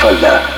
falda. Y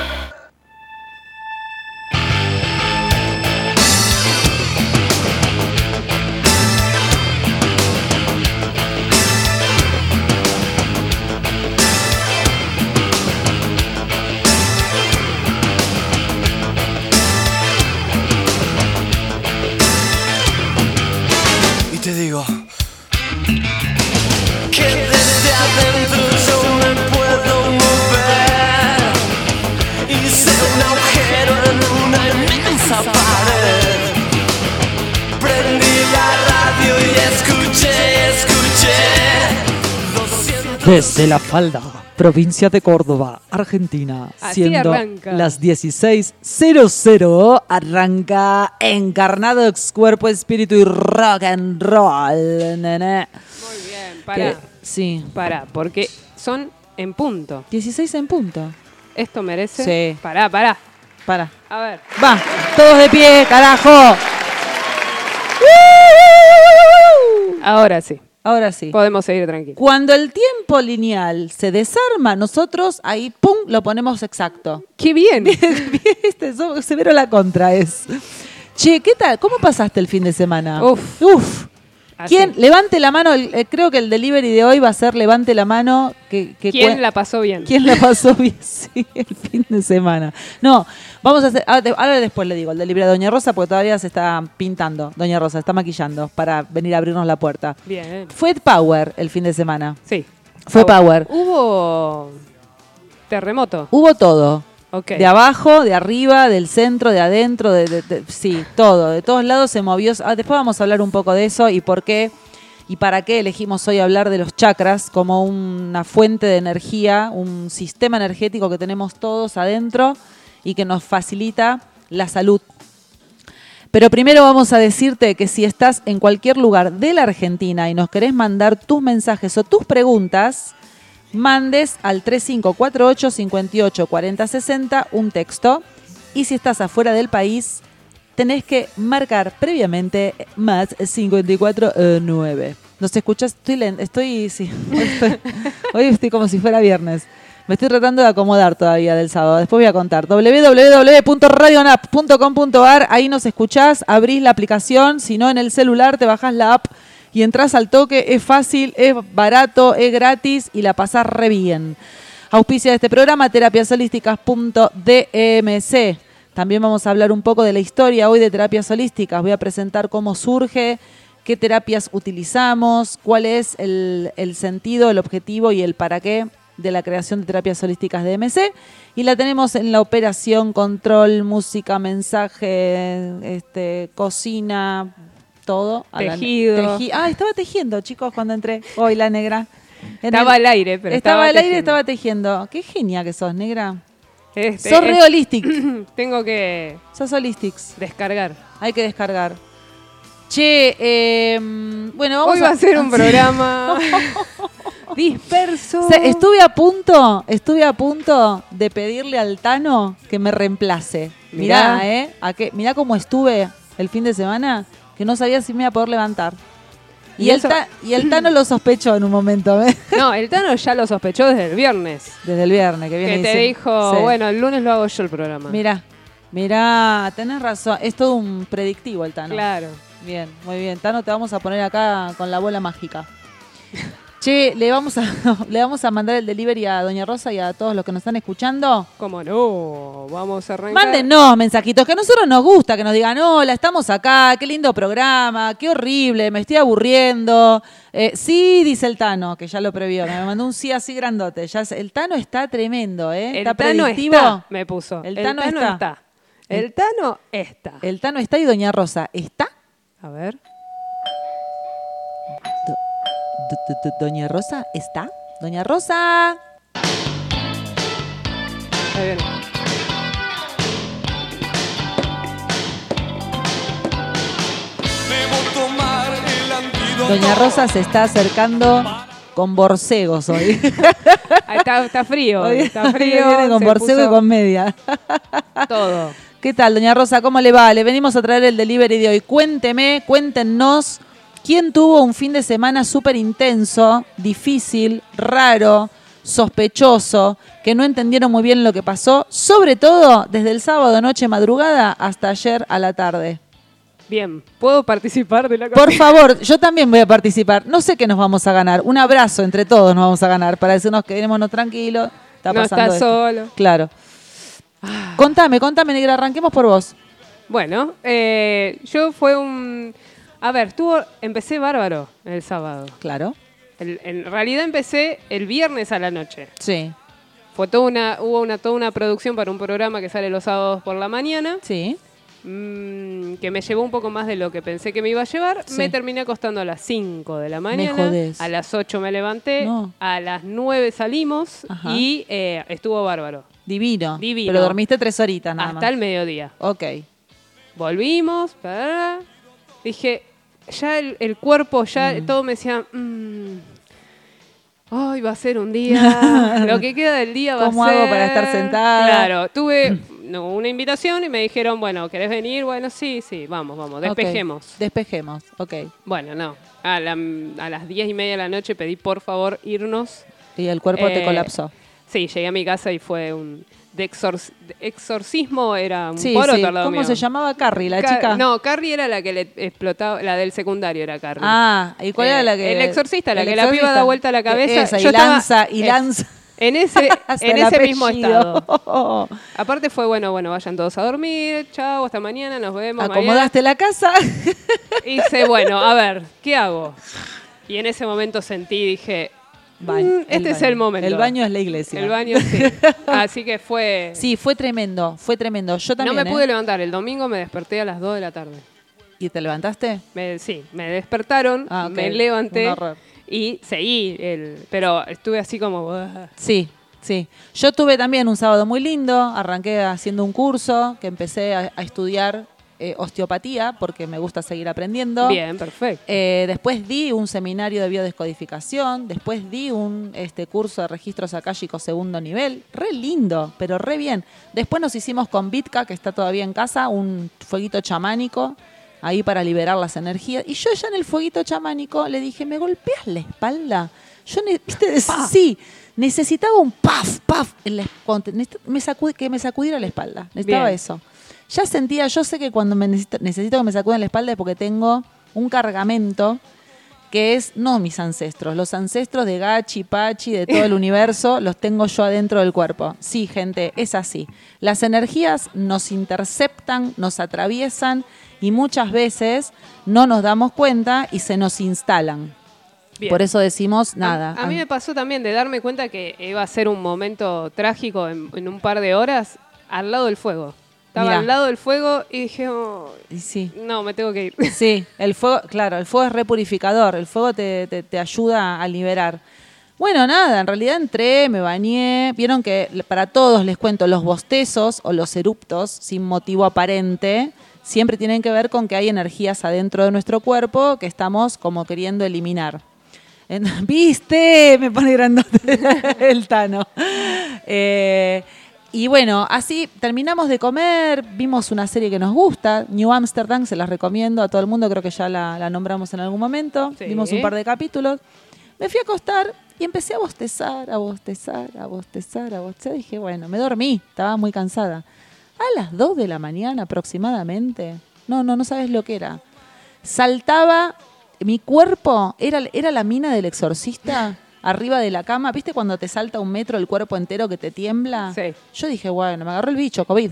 Desde la falda, provincia de Córdoba, Argentina, Así siendo arranca. las 16.00, arranca encarnado ex cuerpo, espíritu y rock and roll, nene. Muy bien, para, sí, para, porque son en punto. 16 en punto. Esto merece. Sí. Pará, pará. Para. A ver. Va, todos de pie, carajo. Ahora sí. Ahora sí. Podemos seguir tranquilos. Cuando el tiempo lineal se desarma, nosotros ahí, pum, lo ponemos exacto. ¡Qué bien! Viste, severo la contra es. Che, ¿qué tal? ¿Cómo pasaste el fin de semana? Uf. Uf. Así. ¿Quién? Levante la mano. el- eh, creo que el delivery de hoy va a ser levante la mano. Que, que ¿Quién la pasó bien? ¿Quién la pasó bien? Sí, el fin de semana. No, vamos a hacer. Ahora, te- ahora después le digo, el delivery de Doña Rosa, porque todavía se está pintando. Doña Rosa está maquillando para venir a abrirnos la puerta. Bien. Fue Power el fin de semana. Sí. Fue Power. Hubo terremoto. Hubo todo. Ok. De abajo, de arriba, del centro, de adentro, de, de- de- sí, todo. De todos lados se movió. Ah, después vamos a hablar un poco de eso y por qué y para qué elegimos hoy hablar de los chakras como una fuente de energía, un sistema energético que tenemos todos adentro y que nos facilita la salud. Pero primero vamos a decirte que si estás en cualquier lugar de la Argentina y nos querés mandar tus mensajes o tus preguntas, mandes al 3548 58 40 60 un texto. Y si estás afuera del país, tenés que marcar previamente más 549. ¿Nos escuchas? Estoy, len- estoy, sí, hoy estoy, hoy estoy como si fuera viernes. Me estoy tratando de acomodar todavía del sábado. Después voy a contar. www.radionap.com.ar Ahí nos escuchás, abrís la aplicación. Si no, en el celular te bajás la app y entras al toque. Es fácil, es barato, es gratis y la pasás re bien. Auspicia de este programa terapiasolísticas.dmc. También vamos a hablar un poco de la historia hoy de terapias holísticas. Voy a presentar cómo surge, qué terapias utilizamos, cuál es el, sentido, el objetivo y el para qué de la creación de terapias holísticas de MC. Y la tenemos en la operación, control, música, mensaje, este, cocina, todo. A la- Tejido. teji- ah, estaba tejiendo, chicos, cuando entré. Hoy la negra. En Estaba el- al aire, pero estaba, estaba al aire, estaba tejiendo. Qué genia que sos, negra. Este, sos re holistic. Tengo que sos holistics. descargar. Hay que descargar. Che, eh, bueno, vamos Hoy va a ser un programa disperso. O sea, estuve a punto, estuve a punto de pedirle al Tano que me reemplace. Mirá, Mirá. ¿eh? A qué- mirá cómo estuve el fin de semana, que no sabía si me iba a poder levantar. Y, Y el, eso- Ta- y el Tano lo sospechó en un momento, ¿eh? No, el Tano ya lo sospechó desde el viernes. Desde el viernes que viene. Que te dice- dijo, Sí. bueno, el lunes lo hago yo el programa. Mirá, mirá, tenés razón. Es todo un predictivo el Tano. Claro. Bien, muy bien. Tano, te vamos a poner acá con la bola mágica. Che, le vamos a, le vamos a mandar el delivery a Doña Rosa y a todos los que nos están escuchando. ¿Cómo no? Vamos a arrancar. Mándenos mensajitos, que a nosotros nos gusta que nos digan, hola, estamos acá, qué lindo programa, qué horrible, me estoy aburriendo. Eh, sí, dice el Tano, que ya lo previó, me mandó un sí así grandote. Ya sé- el Tano está tremendo, ¿eh? El está Tano predictivo. está, me puso. El El Tano Tano, está. está. El Tano está. El Tano está y Doña Rosa, ¿está? A ver. Do- do- do- Doña Rosa, ¿está? Doña Rosa. Ahí viene. Doña Rosa se está acercando con borcegos hoy. Está, está frío. Hoy está frío. viene con borcego y con media. Todo. ¿Qué tal, doña Rosa? ¿Cómo le va? Le venimos a traer el delivery de hoy. Cuénteme, cuéntenos quién tuvo un fin de semana súper intenso, difícil, raro, sospechoso, que no entendieron muy bien lo que pasó, sobre todo desde el sábado noche madrugada hasta ayer a la tarde. Bien, ¿puedo participar de la Por favor, yo también voy a participar. No sé qué nos vamos a ganar. Un abrazo entre todos nos vamos a ganar para decirnos que quedémonos tranquilos. Está No pasando esto. solo. Claro. Contame, contame, negra. Arranquemos por vos. Bueno, eh, yo fue un... A ver, empecé bárbaro el sábado. Claro. El- en realidad empecé el viernes a la noche. Sí, Fue toda una, hubo una, toda una producción para un programa que sale los sábados por la mañana, sí. mm, que me llevó un poco más de lo que pensé que me iba a llevar. Sí. Me terminé acostando a las 5 de la mañana. jodés. A las 8 me levanté. No. A las 9 salimos Ajá. y eh, estuvo bárbaro. Divino. Divino. Pero dormiste tres horitas nada hasta más. el mediodía. Ok. Volvimos. Dije, ya el, el cuerpo, ya Mm. todo me decía... mm, Hoy va a ser un día. Lo que queda del día va a ser. ¿Cómo hago para estar sentada? Claro, tuve no, una invitación y me dijeron, bueno, ¿querés venir? Bueno, sí, sí, vamos, vamos, despejemos. Despejemos, ok. Bueno, no. A, la- a las diez y media de la noche pedí por favor irnos. Y el cuerpo te Eh, colapsó. Sí, llegué a mi casa y fue un. De, exor- de exorcismo era un Sí, poroto sí. ¿Cómo mío. se llamaba Carrie, la Ca- chica? No, Carrie era la que le explotaba, la del secundario era Carrie. Ah, ¿y cuál Eh, era la que...? El exorcista, la el que la piba exorcista? da vuelta la cabeza. Esa, y Yo estaba- lanza, y es- lanza. En ese, en ese mismo estado. Aparte fue, bueno, bueno, vayan todos a dormir, chao, hasta mañana, nos vemos. mañana. ¿Acomodaste la casa? Y dice, bueno, a ver, ¿qué hago? Y en ese momento sentí, dije, Baño, mm, este es baño. el momento. El baño es la iglesia. El baño, sí. Así que fue... Sí, fue tremendo, fue tremendo. Yo no también, me ¿eh? pude levantar. El domingo me desperté a las 2 de la tarde. ¿Y te levantaste? Me- sí, me despertaron, Ah, me levanté y seguí. El, pero estuve así como... Sí, sí. Yo tuve también un sábado muy lindo. Arranqué haciendo un curso que empecé a, a estudiar eh, osteopatía porque me gusta seguir aprendiendo. Bien, perfecto. Eh, después di un seminario de biodescodificación, después di un este, curso de registros akáshicos segundo nivel, re lindo, pero re bien. Después nos hicimos con Vitka, que está todavía en casa, un fueguito chamánico, ahí para liberar las energías. Y yo ya en el fueguito chamánico le dije, ¿me golpeas la espalda? Yo, ne- viste, sí, necesitaba un paf, paf, en la- me sacud- que me sacudiera la espalda, necesitaba Bien. eso. Ya sentía, yo sé que cuando me necesito, necesito que me sacuden la espalda es porque tengo un cargamento que es, no mis ancestros, los ancestros de Gachi, Pachi, de todo el universo, los tengo yo adentro del cuerpo. Sí, gente, es así. Las energías nos interceptan, nos atraviesan y muchas veces no nos damos cuenta y se nos instalan. Bien. Por eso decimos nada. A, a mí me pasó también de darme cuenta que iba a ser un momento trágico en, en un par de horas al lado del fuego. Estaba Mirá. al lado del fuego y dije, "Oh, sí. no, me tengo que ir. Sí, el fuego, claro, el fuego es repurificador, el fuego te, te- te ayuda a liberar. Bueno, nada, en realidad entré, me bañé, vieron que para todos les cuento, los bostezos o los eruptos sin motivo aparente siempre tienen que ver con que hay energías adentro de nuestro cuerpo que estamos como queriendo eliminar. ¿Viste? Me pone grandote el Tano. Eh, y bueno, así terminamos de comer, vimos una serie que nos gusta, New Amsterdam, se las recomiendo a todo el mundo, creo que ya la, la nombramos en algún momento. Sí. Vimos un par de capítulos. Me fui a acostar y empecé a bostezar, a bostezar, a bostezar, a bostezar. Dije, bueno, me dormí, estaba muy cansada. A las 2 de la mañana aproximadamente, no, no, no sabes lo que era. Saltaba, mi cuerpo, era, era la mina del exorcista arriba de la cama. ¿Viste cuando te salta un metro el cuerpo entero que te tiembla? Sí. Yo dije, bueno, me agarró el bicho, COVID.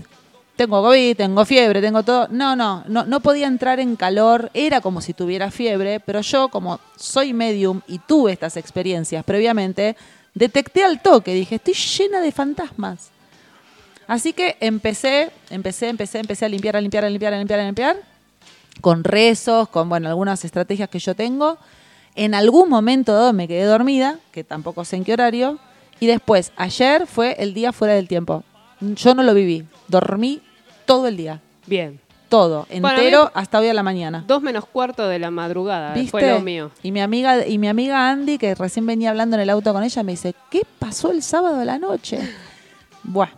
Tengo COVID, tengo fiebre, tengo todo. No, no, no, no podía entrar en calor. Era como si tuviera fiebre, pero yo, como soy medium y tuve estas experiencias previamente, detecté al toque. Dije, estoy llena de fantasmas. Así que empecé, empecé, empecé, empecé a limpiar, a limpiar, a limpiar, a limpiar, a limpiar. Con rezos, con bueno, algunas estrategias que yo tengo. En algún momento dado me quedé dormida, que tampoco sé en qué horario. Y después, ayer fue el día fuera del tiempo. Yo no lo viví. Dormí todo el día. Bien. Todo, mí- entero hasta hoy a la mañana. Dos menos cuarto de la madrugada ¿Viste? fue lo mío. Y mi amiga y mi amiga Andy, que recién venía hablando en el auto con ella, me dice, ¿qué pasó el sábado a la noche? Buah.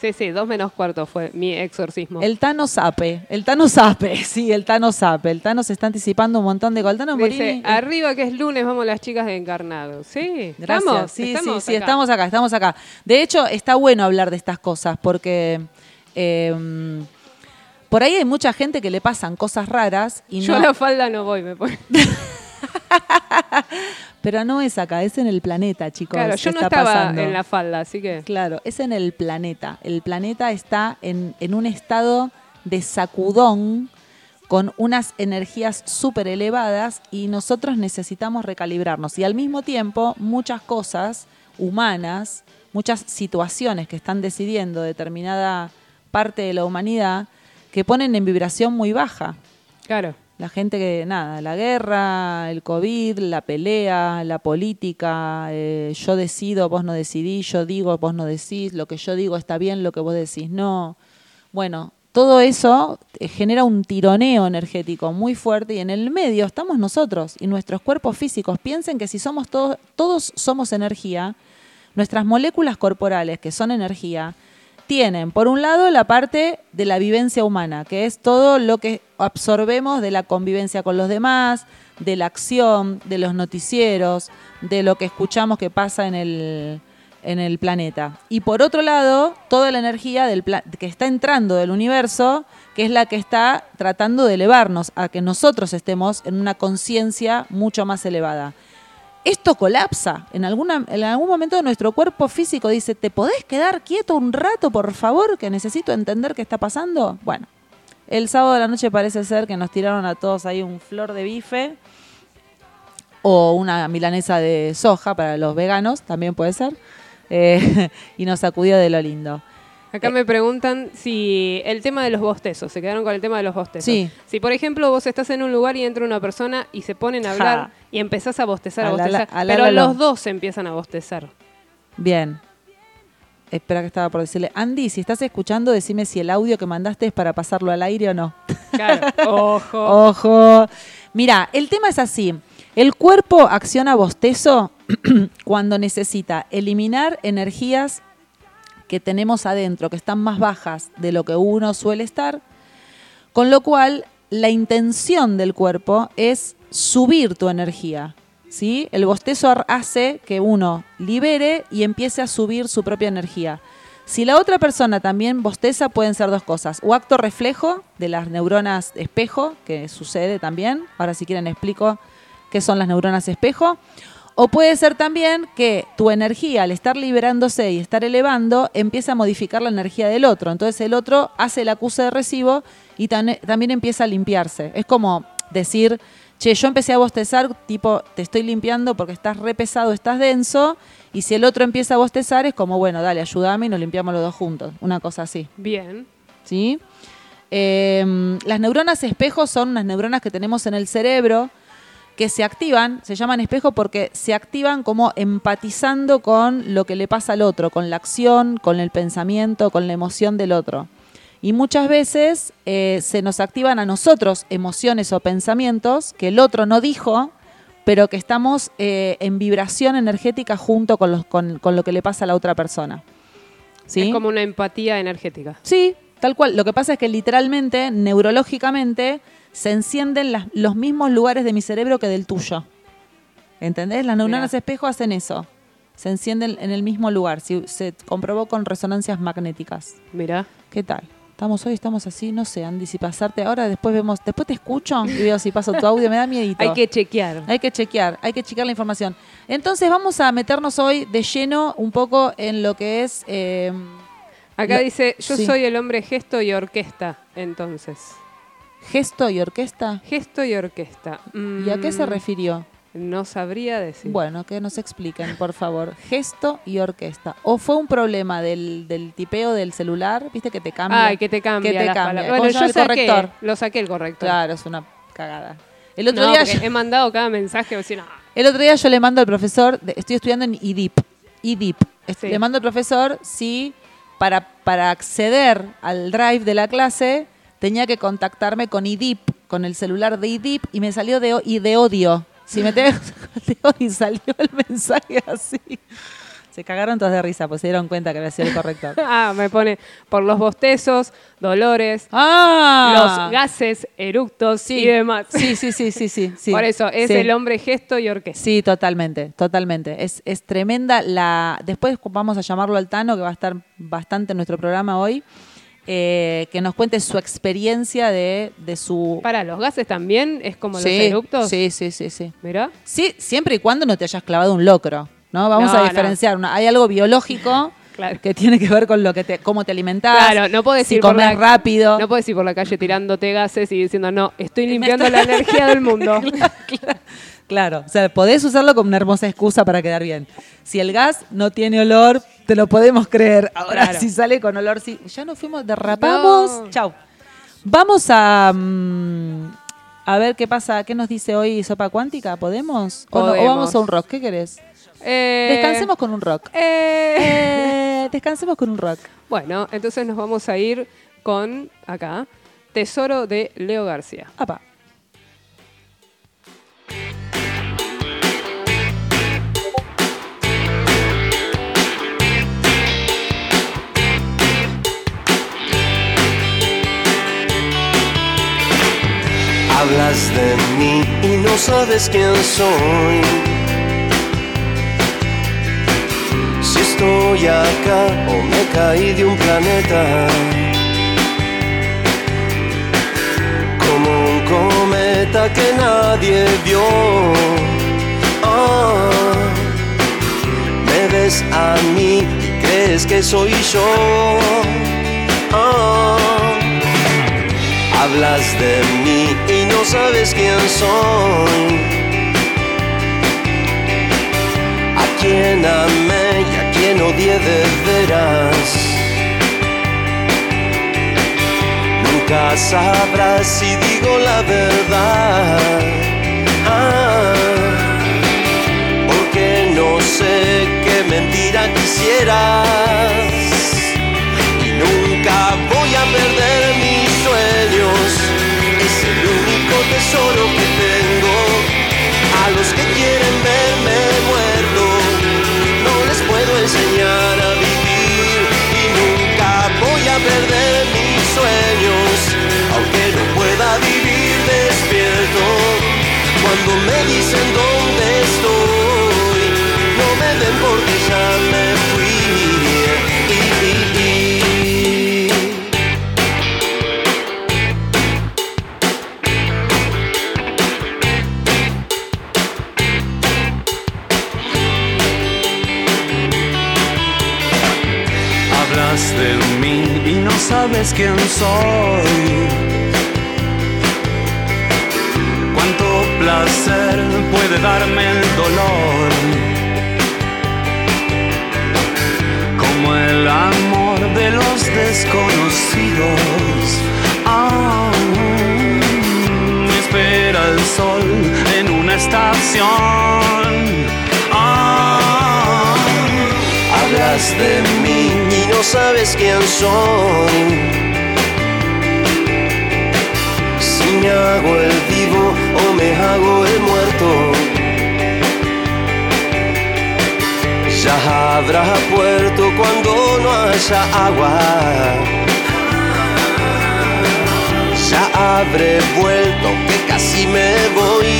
Sí, sí, dos menos cuarto fue mi exorcismo. El Tano Sape, el Tano Sape, sí, el Tano Sape. El Tano se está anticipando un montón de. Tano Morini, eh, arriba que es lunes, vamos las chicas de Encarnado. Sí, Gracias. estamos, sí, estamos sí, sí, acá. estamos acá, estamos acá. De hecho, está bueno hablar de estas cosas porque eh, por ahí hay mucha gente que le pasan cosas raras y Yo no, a la falda no voy, me pone. pero no es acá, es en el planeta, chicos. Claro, yo no está estaba pasando. en la falda, así que. Claro, es en el planeta. El planeta está en, en un estado de sacudón con unas energías súper elevadas y nosotros necesitamos recalibrarnos. Y al mismo tiempo, muchas cosas humanas, muchas situaciones que están decidiendo determinada parte de la humanidad, que ponen en vibración muy baja. Claro. La gente que, nada, la guerra, el COVID, la pelea, la política, eh, yo decido, vos no decidís, yo digo, vos no decís, lo que yo digo está bien, lo que vos decís no. Bueno, todo eso eh, genera un tironeo energético muy fuerte y en el medio estamos nosotros y nuestros cuerpos físicos. Piensen que si somos todos, todos somos energía, nuestras moléculas corporales, que son energía, tienen, por un lado, la parte de la vivencia humana, que es todo lo que absorbemos de la convivencia con los demás, de la acción, de los noticieros, de lo que escuchamos que pasa en el, en el planeta. Y por otro lado, toda la energía del que está entrando del universo, que es la que está tratando de elevarnos a que nosotros estemos en una conciencia mucho más elevada esto colapsa. En, alguna, en algún momento nuestro cuerpo físico dice, ¿te podés quedar quieto un rato, por favor, que necesito entender qué está pasando? Bueno, el sábado de la noche parece ser que nos tiraron a todos ahí un flor de bife o una milanesa de soja para los veganos, también puede ser, eh, y nos sacudió de lo lindo. Acá me preguntan si el tema de los bostezos, se quedaron con el tema de los bostezos. Sí. Si, por ejemplo, vos estás en un lugar y entra una persona y se ponen a hablar Ja. Y empezás a bostezar, a bostezar, alala- pero los dos empiezan a bostezar. Bien. Espera que estaba por decirle, Andy, si estás escuchando, decime si el audio que mandaste es para pasarlo al aire o no. Claro, ojo. Ojo. Mira, el tema es así. El cuerpo acciona bostezo cuando necesita eliminar energías que tenemos adentro, que están más bajas de lo que uno suele estar, con lo cual la intención del cuerpo es subir tu energía. ¿sí? El bostezo hace que uno libere y empiece a subir su propia energía. Si la otra persona también bosteza, pueden ser dos cosas. O acto reflejo de las neuronas espejo, que sucede también. Ahora si quieren explico qué son las neuronas espejo. O puede ser también que tu energía, al estar liberándose y estar elevando, empieza a modificar la energía del otro. Entonces el otro hace el acuse de recibo y también empieza a limpiarse. Es como decir, che, yo empecé a bostezar, tipo, te estoy limpiando porque estás re pesado, estás denso. Y si el otro empieza a bostezar, es como, bueno, dale, ayúdame y nos limpiamos los dos juntos. Una cosa así. Bien. ¿sí? Eh, las neuronas espejo son unas neuronas que tenemos en el cerebro que se activan, se llaman espejo porque se activan como empatizando con lo que le pasa al otro, con la acción, con el pensamiento, con la emoción del otro. Y muchas veces eh, se nos activan a nosotros emociones o pensamientos que el otro no dijo, pero que estamos eh, en vibración energética junto con, los- con- con lo que le pasa a la otra persona. ¿Sí? Es como una empatía energética. Sí, tal cual. Lo que pasa es que literalmente, neurológicamente, se encienden las- los mismos lugares de mi cerebro que del tuyo. ¿Entendés? Las neuronas Mirá. espejo hacen eso. Se encienden en el mismo lugar. Se comprobó con resonancias magnéticas. Mirá. ¿Qué tal? Estamos hoy, estamos así, no sé, Andy, si pasarte ahora, después vemos, después te escucho y veo si paso tu audio, me da miedito. Hay que chequear. Hay que chequear, hay que chequear la información. Entonces vamos a meternos hoy de lleno un poco en lo que es... eh, Acá Lo- dice, yo sí. soy el hombre gesto y orquesta, entonces. gesto y orquesta. Gesto y orquesta. ¿Y a qué se Mm, refirió? No sabría decir. Bueno, que nos expliquen, por favor. Gesto y orquesta. ¿O fue un problema del, del tipeo del celular? ¿Viste que te cambia? Ay, que te cambia Que te cambia. palabras. ¿Cómo Bueno, se llama yo el saqué, corrector? lo saqué el corrector. Claro, es una cagada. El otro, No, día yo, he mandado cada mensaje diciendo, "Ah, el otro día yo le mando al profesor, estoy estudiando en IDIP. IDIP. Est- Sí. Le mando al profesor si para, para acceder al drive de la clase tenía que contactarme con IDIP, con el celular de IDIP, y me salió de, y de odio. Si me odio y salió el mensaje así. Se cagaron todos de risa, pues se dieron cuenta que había sido el corrector. Ah, me pone por los bostezos, dolores, ¡Ah! los gases, eructos Sí. y demás. Sí, sí, sí, sí, sí. sí. Por eso, es Sí. el hombre gesto y orquesta. Sí, totalmente, totalmente. Es, es tremenda la. Después vamos a llamarlo al Tano, que va a estar bastante en nuestro programa hoy, eh, que nos cuente su experiencia de, de su. Para los gases también es como sí, los eructos. Sí, sí, sí, sí. Mirá. Sí, siempre y cuando no te hayas clavado un locro, ¿no? Vamos No, a no. diferenciar. Una- hay algo biológico Claro. que tiene que ver con lo que te, cómo te alimentás. Claro, no puedes si ir por la, rápido. No puedes ir por la calle tirándote gases y diciendo, no, estoy limpiando la energía del mundo. Claro, o sea, podés usarlo como una hermosa excusa para quedar bien. Si el gas no tiene olor, te lo podemos creer. Ahora, Claro. si sale con olor, sí. Ya nos fuimos, derrapamos. No. Chau. Vamos a. mm, a ver qué pasa, qué nos dice hoy Sopa Cuántica. ¿Podemos? ¿O, no? ¿O vamos a un rock? ¿Qué querés? Eh, Descansemos con un rock. eh, Eh, descansemos con un rock. Bueno, entonces nos vamos a ir con, acá, Tesoro de Leo García. Apa. Hablas de mí y no sabes quién soy. Estoy acá o me caí de un planeta. Como un cometa que nadie vio. Ah, me ves a mí y crees que soy yo. Ah, Hablas de mí y no sabes quién soy. A quien amé y a quien odié de veras. Nunca sabrás si digo la verdad. Ah, porque no sé qué mentira quisieras y nunca voy a perder mis sueños. Es el único tesoro que tengo. A los que quieren verme muerto, sabes quién soy. Cuánto placer puede darme el dolor. Como el amor de los desconocidos. Ah, espera el sol en una estación. Ah, hablas de mí no sabes quién soy. Si me hago el vivo o me hago el muerto. Ya habrá puerto cuando no haya agua. Ya habré vuelto, que casi me voy.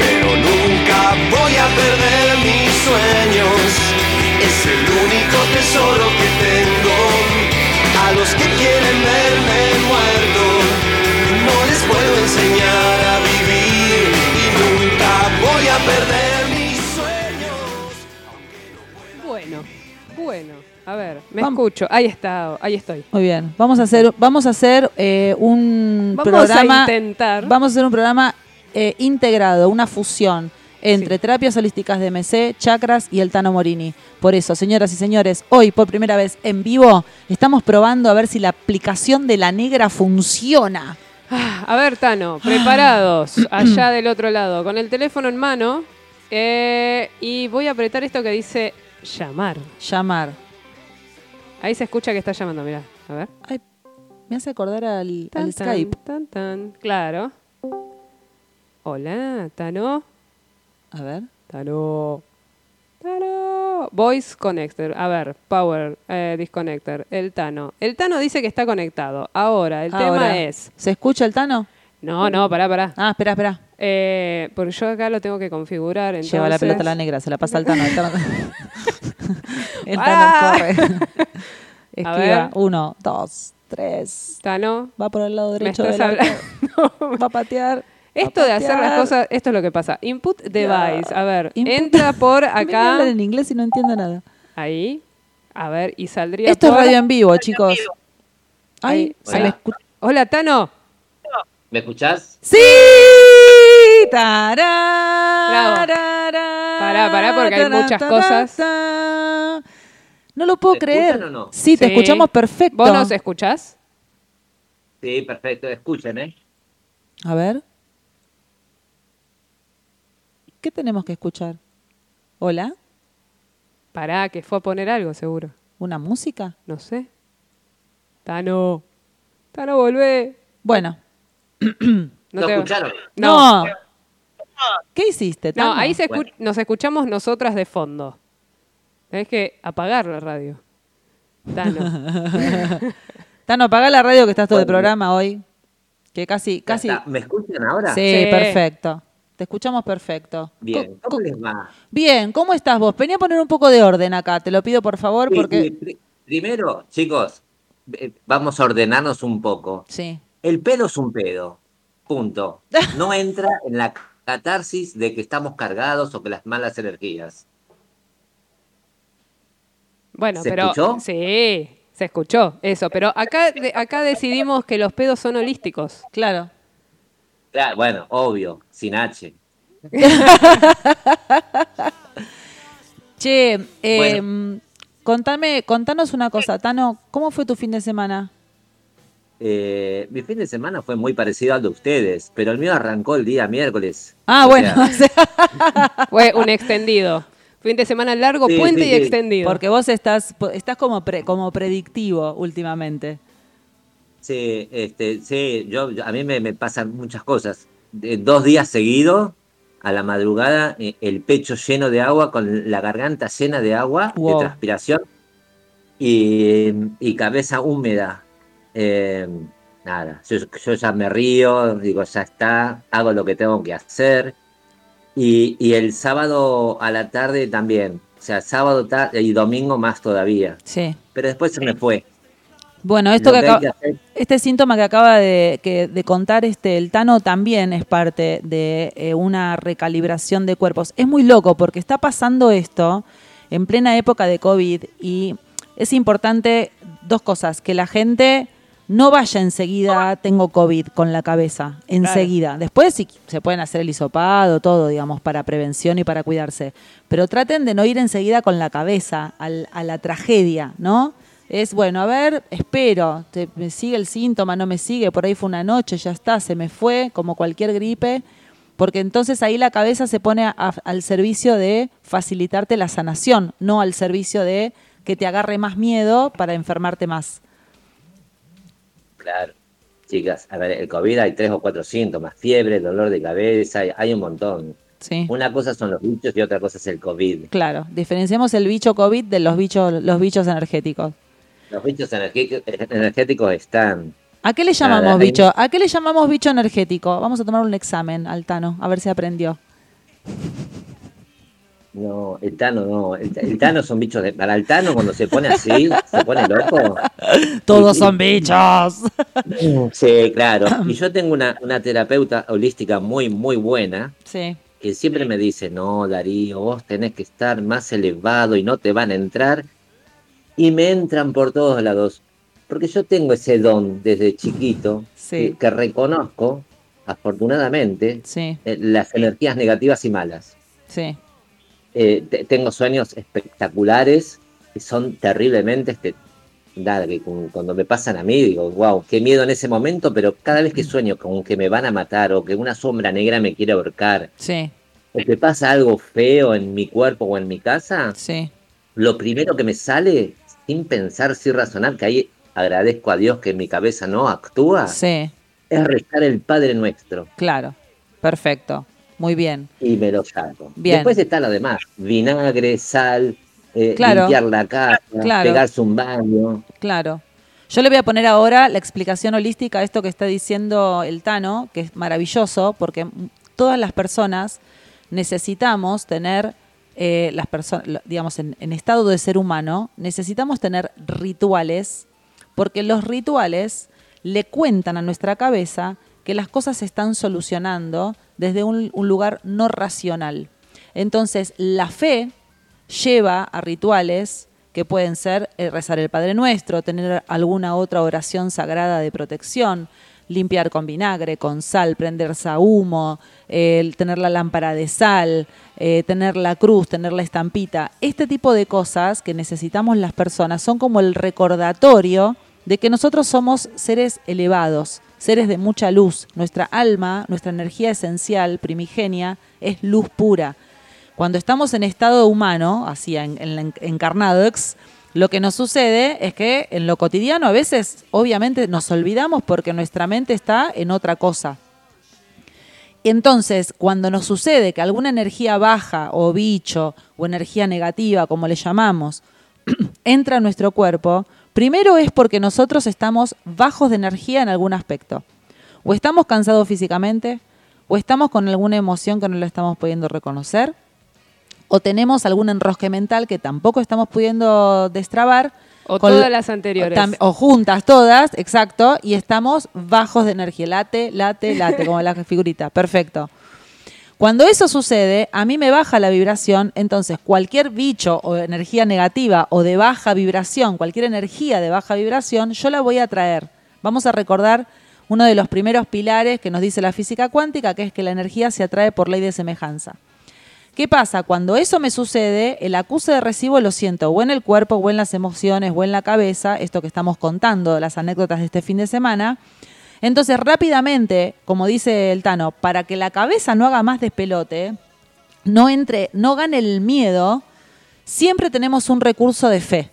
Pero nunca voy a perder mis sueños. Es el único tesoro que tengo. A los que quieren verme muerto, no les puedo enseñar a vivir. Y nunca voy a perder mis sueños. Bueno, bueno. A ver, me Vamos. escucho. Ahí está, ahí estoy. Muy bien. Vamos a hacer, vamos a hacer eh, un Vamos programa. a intentar. Vamos a hacer un programa eh, integrado, una fusión entre terapias holísticas de MC, chakras y el Tano Morini. Por eso, señoras y señores, hoy por primera vez en vivo estamos probando a ver si la aplicación de la negra funciona. Ah, a ver, Tano, preparados, allá del otro lado, con el teléfono en mano. eh, y voy a apretar esto que dice llamar. Llamar. Ahí se escucha que está llamando, mirá. A ver. Ay, me hace acordar al, Tan, al Skype. tan, tan. Claro. Hola, Tano. A ver. Tano. Tano. Voice connector. A ver, power eh, disconnector. El Tano. El Tano dice que está conectado. Ahora, el Ahora, tema es. ¿Se escucha el Tano? No, no, pará, pará. Ah, espera, espera. Eh, porque yo acá lo tengo que configurar. Entonces... Lleva la pelota a la negra, se la pasa al Tano. El Tano, el Tano Ah. corre. Esquiva. Uno, dos, tres. Tano. Va por el lado derecho del arco. Va a patear. Esto de hacer las cosas, esto es lo que pasa. Input device. A ver, Input- entra por Me acá. en inglés y no entiendo nada. Ahí. A ver, y saldría Esto es radio en vivo, chicos. Ay, se ahí. me escucha. Hola, Tano. ¿Me escuchás? ¡Sí! Tará, Bravo. tará, Pará, pará, porque hay muchas cosas. No lo puedo ¿Me creer. o no? Sí, te Sí. escuchamos perfecto. ¿Vos nos escuchás? Sí, perfecto. Escuchen, ¿eh? A ver. ¿Qué tenemos que escuchar? ¿Hola? Pará, que fue a poner algo, seguro. ¿Una música? No sé. Tano. Tano, volvé. Bueno. No, ¿Lo te- escucharon? No. No. ¿Qué hiciste? No, Tano? ahí se escu- Bueno. nos escuchamos nosotras de fondo. Tenés que apagar la radio. Tano. Tano, apaga la radio que estás todo de Bueno. programa hoy. Que casi, casi. está. ¿Me escuchan ahora? Sí, Sí. perfecto. Te escuchamos perfecto. Bien. ¿Cómo les va? Bien, ¿cómo estás vos? Venía a poner un poco de orden acá, te lo pido por favor, Sí, porque... sí, Primero, chicos, eh, vamos a ordenarnos un poco. Sí. El pedo es un pedo. Punto. No entra en la catarsis de que estamos cargados o que las malas energías. Bueno, ¿Se pero escuchó? sí, se escuchó eso, pero acá de- acá decidimos que los pedos son holísticos. Claro. Claro, bueno, obvio, sin H. Che, eh, contame, contanos una cosa, Tano, ¿cómo fue tu fin de semana? Eh, mi fin de semana fue muy parecido al de ustedes, pero el mío arrancó el día miércoles. Ah, O bueno, sea, o sea, Fue un extendido. Fin de semana largo, Sí, puente sí, y sí. extendido. porque vos estás, estás como, pre- como predictivo últimamente. Sí, este, sí, yo, yo- a mí me, me pasan muchas cosas. De- dos días seguidos, a la madrugada, eh, el pecho lleno de agua, con la garganta llena de agua, Wow. de transpiración, y, y cabeza húmeda. Eh, nada, yo, yo ya me río, digo, ya está, hago lo que tengo que hacer. Y, y el sábado a la tarde también, o sea, sábado y domingo más todavía. Sí. Pero después se me fue. Bueno, esto Lo que que hay acaba- que hacer- este síntoma que acaba de, que- de contar este el Tano también es parte de eh, una recalibración de cuerpos. Es muy loco porque está pasando esto en plena época de COVID y es importante dos cosas, que la gente no vaya enseguida, tengo COVID con la cabeza, enseguida. Después sí se pueden hacer el hisopado, todo, digamos, para prevención y para cuidarse. Pero traten de no ir enseguida con la cabeza al- a la tragedia, ¿no? Es, bueno, a ver, espero, te- me sigue el síntoma, no me sigue, por ahí fue una noche, ya está, se me fue, como cualquier gripe, porque entonces ahí la cabeza se pone a- al servicio de facilitarte la sanación, no al servicio de que te agarre más miedo para enfermarte más. Claro. Chicas, a ver, el COVID hay tres o cuatro síntomas, fiebre, dolor de cabeza, hay, hay un montón. Sí. Una cosa son los bichos y otra cosa es el COVID. Claro, diferenciamos el bicho COVID de los bichos, los bichos energéticos. Los bichos energé- energéticos están. ¿A qué le llamamos bicho? ¿A qué le llamamos bicho energético? Vamos a tomar un examen, Altano, a ver si aprendió. No, el Tano no. El, el Tano son bichos de. Para el Tano, cuando se pone así, se pone loco. Todos son bichos. Sí, claro. Y yo tengo una, una terapeuta holística muy, muy buena Sí, que siempre me dice: No, Darío, vos tenés que estar más elevado y no te van a entrar. Y me entran por todos lados. Porque yo tengo ese don desde chiquito Sí. que, que reconozco, afortunadamente, sí, eh, las energías negativas y malas. sí. Eh, te- tengo sueños espectaculares que son terriblemente, este, nada, que cu- cuando me pasan a mí digo, wow, qué miedo en ese momento, pero cada vez que sueño con que me van a matar o que una sombra negra me quiere ahorcar Sí, o que pasa algo feo en mi cuerpo o en mi casa, sí, lo primero que me sale, sin pensar, sin razonar, que ahí agradezco a Dios que mi cabeza no actúa, sí, es rezar el Padre Nuestro. claro. Perfecto. Muy bien. y me lo saco. Bien. Después está lo demás, vinagre, sal, eh, Claro. limpiar la casa, Claro. pegarse un baño. Claro. Yo le voy a poner ahora la explicación holística a esto que está diciendo el Tano, que es maravilloso, porque todas las personas necesitamos tener, eh, las personas, digamos, en, estado de ser humano, necesitamos tener rituales, porque los rituales le cuentan a nuestra cabeza que las cosas se están solucionando desde un, un lugar no racional. Entonces, la fe lleva a rituales que pueden ser eh, rezar el Padre Nuestro, tener alguna otra oración sagrada de protección, limpiar con vinagre, con sal, prender humo, eh, tener la lámpara de sal, eh, tener la cruz, tener la estampita. Este tipo de cosas que necesitamos las personas son como el recordatorio de que nosotros somos seres elevados, seres de mucha luz. Nuestra alma, nuestra energía esencial, primigenia, es luz pura. Cuando estamos en estado humano, así en, en, encarnados, lo que nos sucede es que en lo cotidiano a veces obviamente nos olvidamos porque nuestra mente está en otra cosa. Entonces, cuando nos sucede que alguna energía baja o bicho o energía negativa, como le llamamos, entra a nuestro cuerpo, primero es porque nosotros estamos bajos de energía en algún aspecto. O estamos cansados físicamente, o estamos con alguna emoción que no la estamos pudiendo reconocer, o tenemos algún enrosque mental que tampoco estamos pudiendo destrabar. O con todas la- las anteriores. Tam- O juntas todas, exacto, y estamos bajos de energía. Late, late, late, como la figurita. Perfecto. Cuando eso sucede, a mí me baja la vibración, entonces cualquier bicho o energía negativa o de baja vibración, cualquier energía de baja vibración, yo la voy a traer. Vamos a recordar uno de los primeros pilares que nos dice la física cuántica, que es que la energía se atrae por ley de semejanza. ¿Qué pasa? Cuando eso me sucede, el acuse de recibo lo siento o en el cuerpo, o en las emociones, o en la cabeza, esto que estamos contando, las anécdotas de este fin de semana. Entonces, rápidamente, como dice el Tano, para que la cabeza no haga más despelote, no entre, no gane el miedo, siempre tenemos un recurso de fe.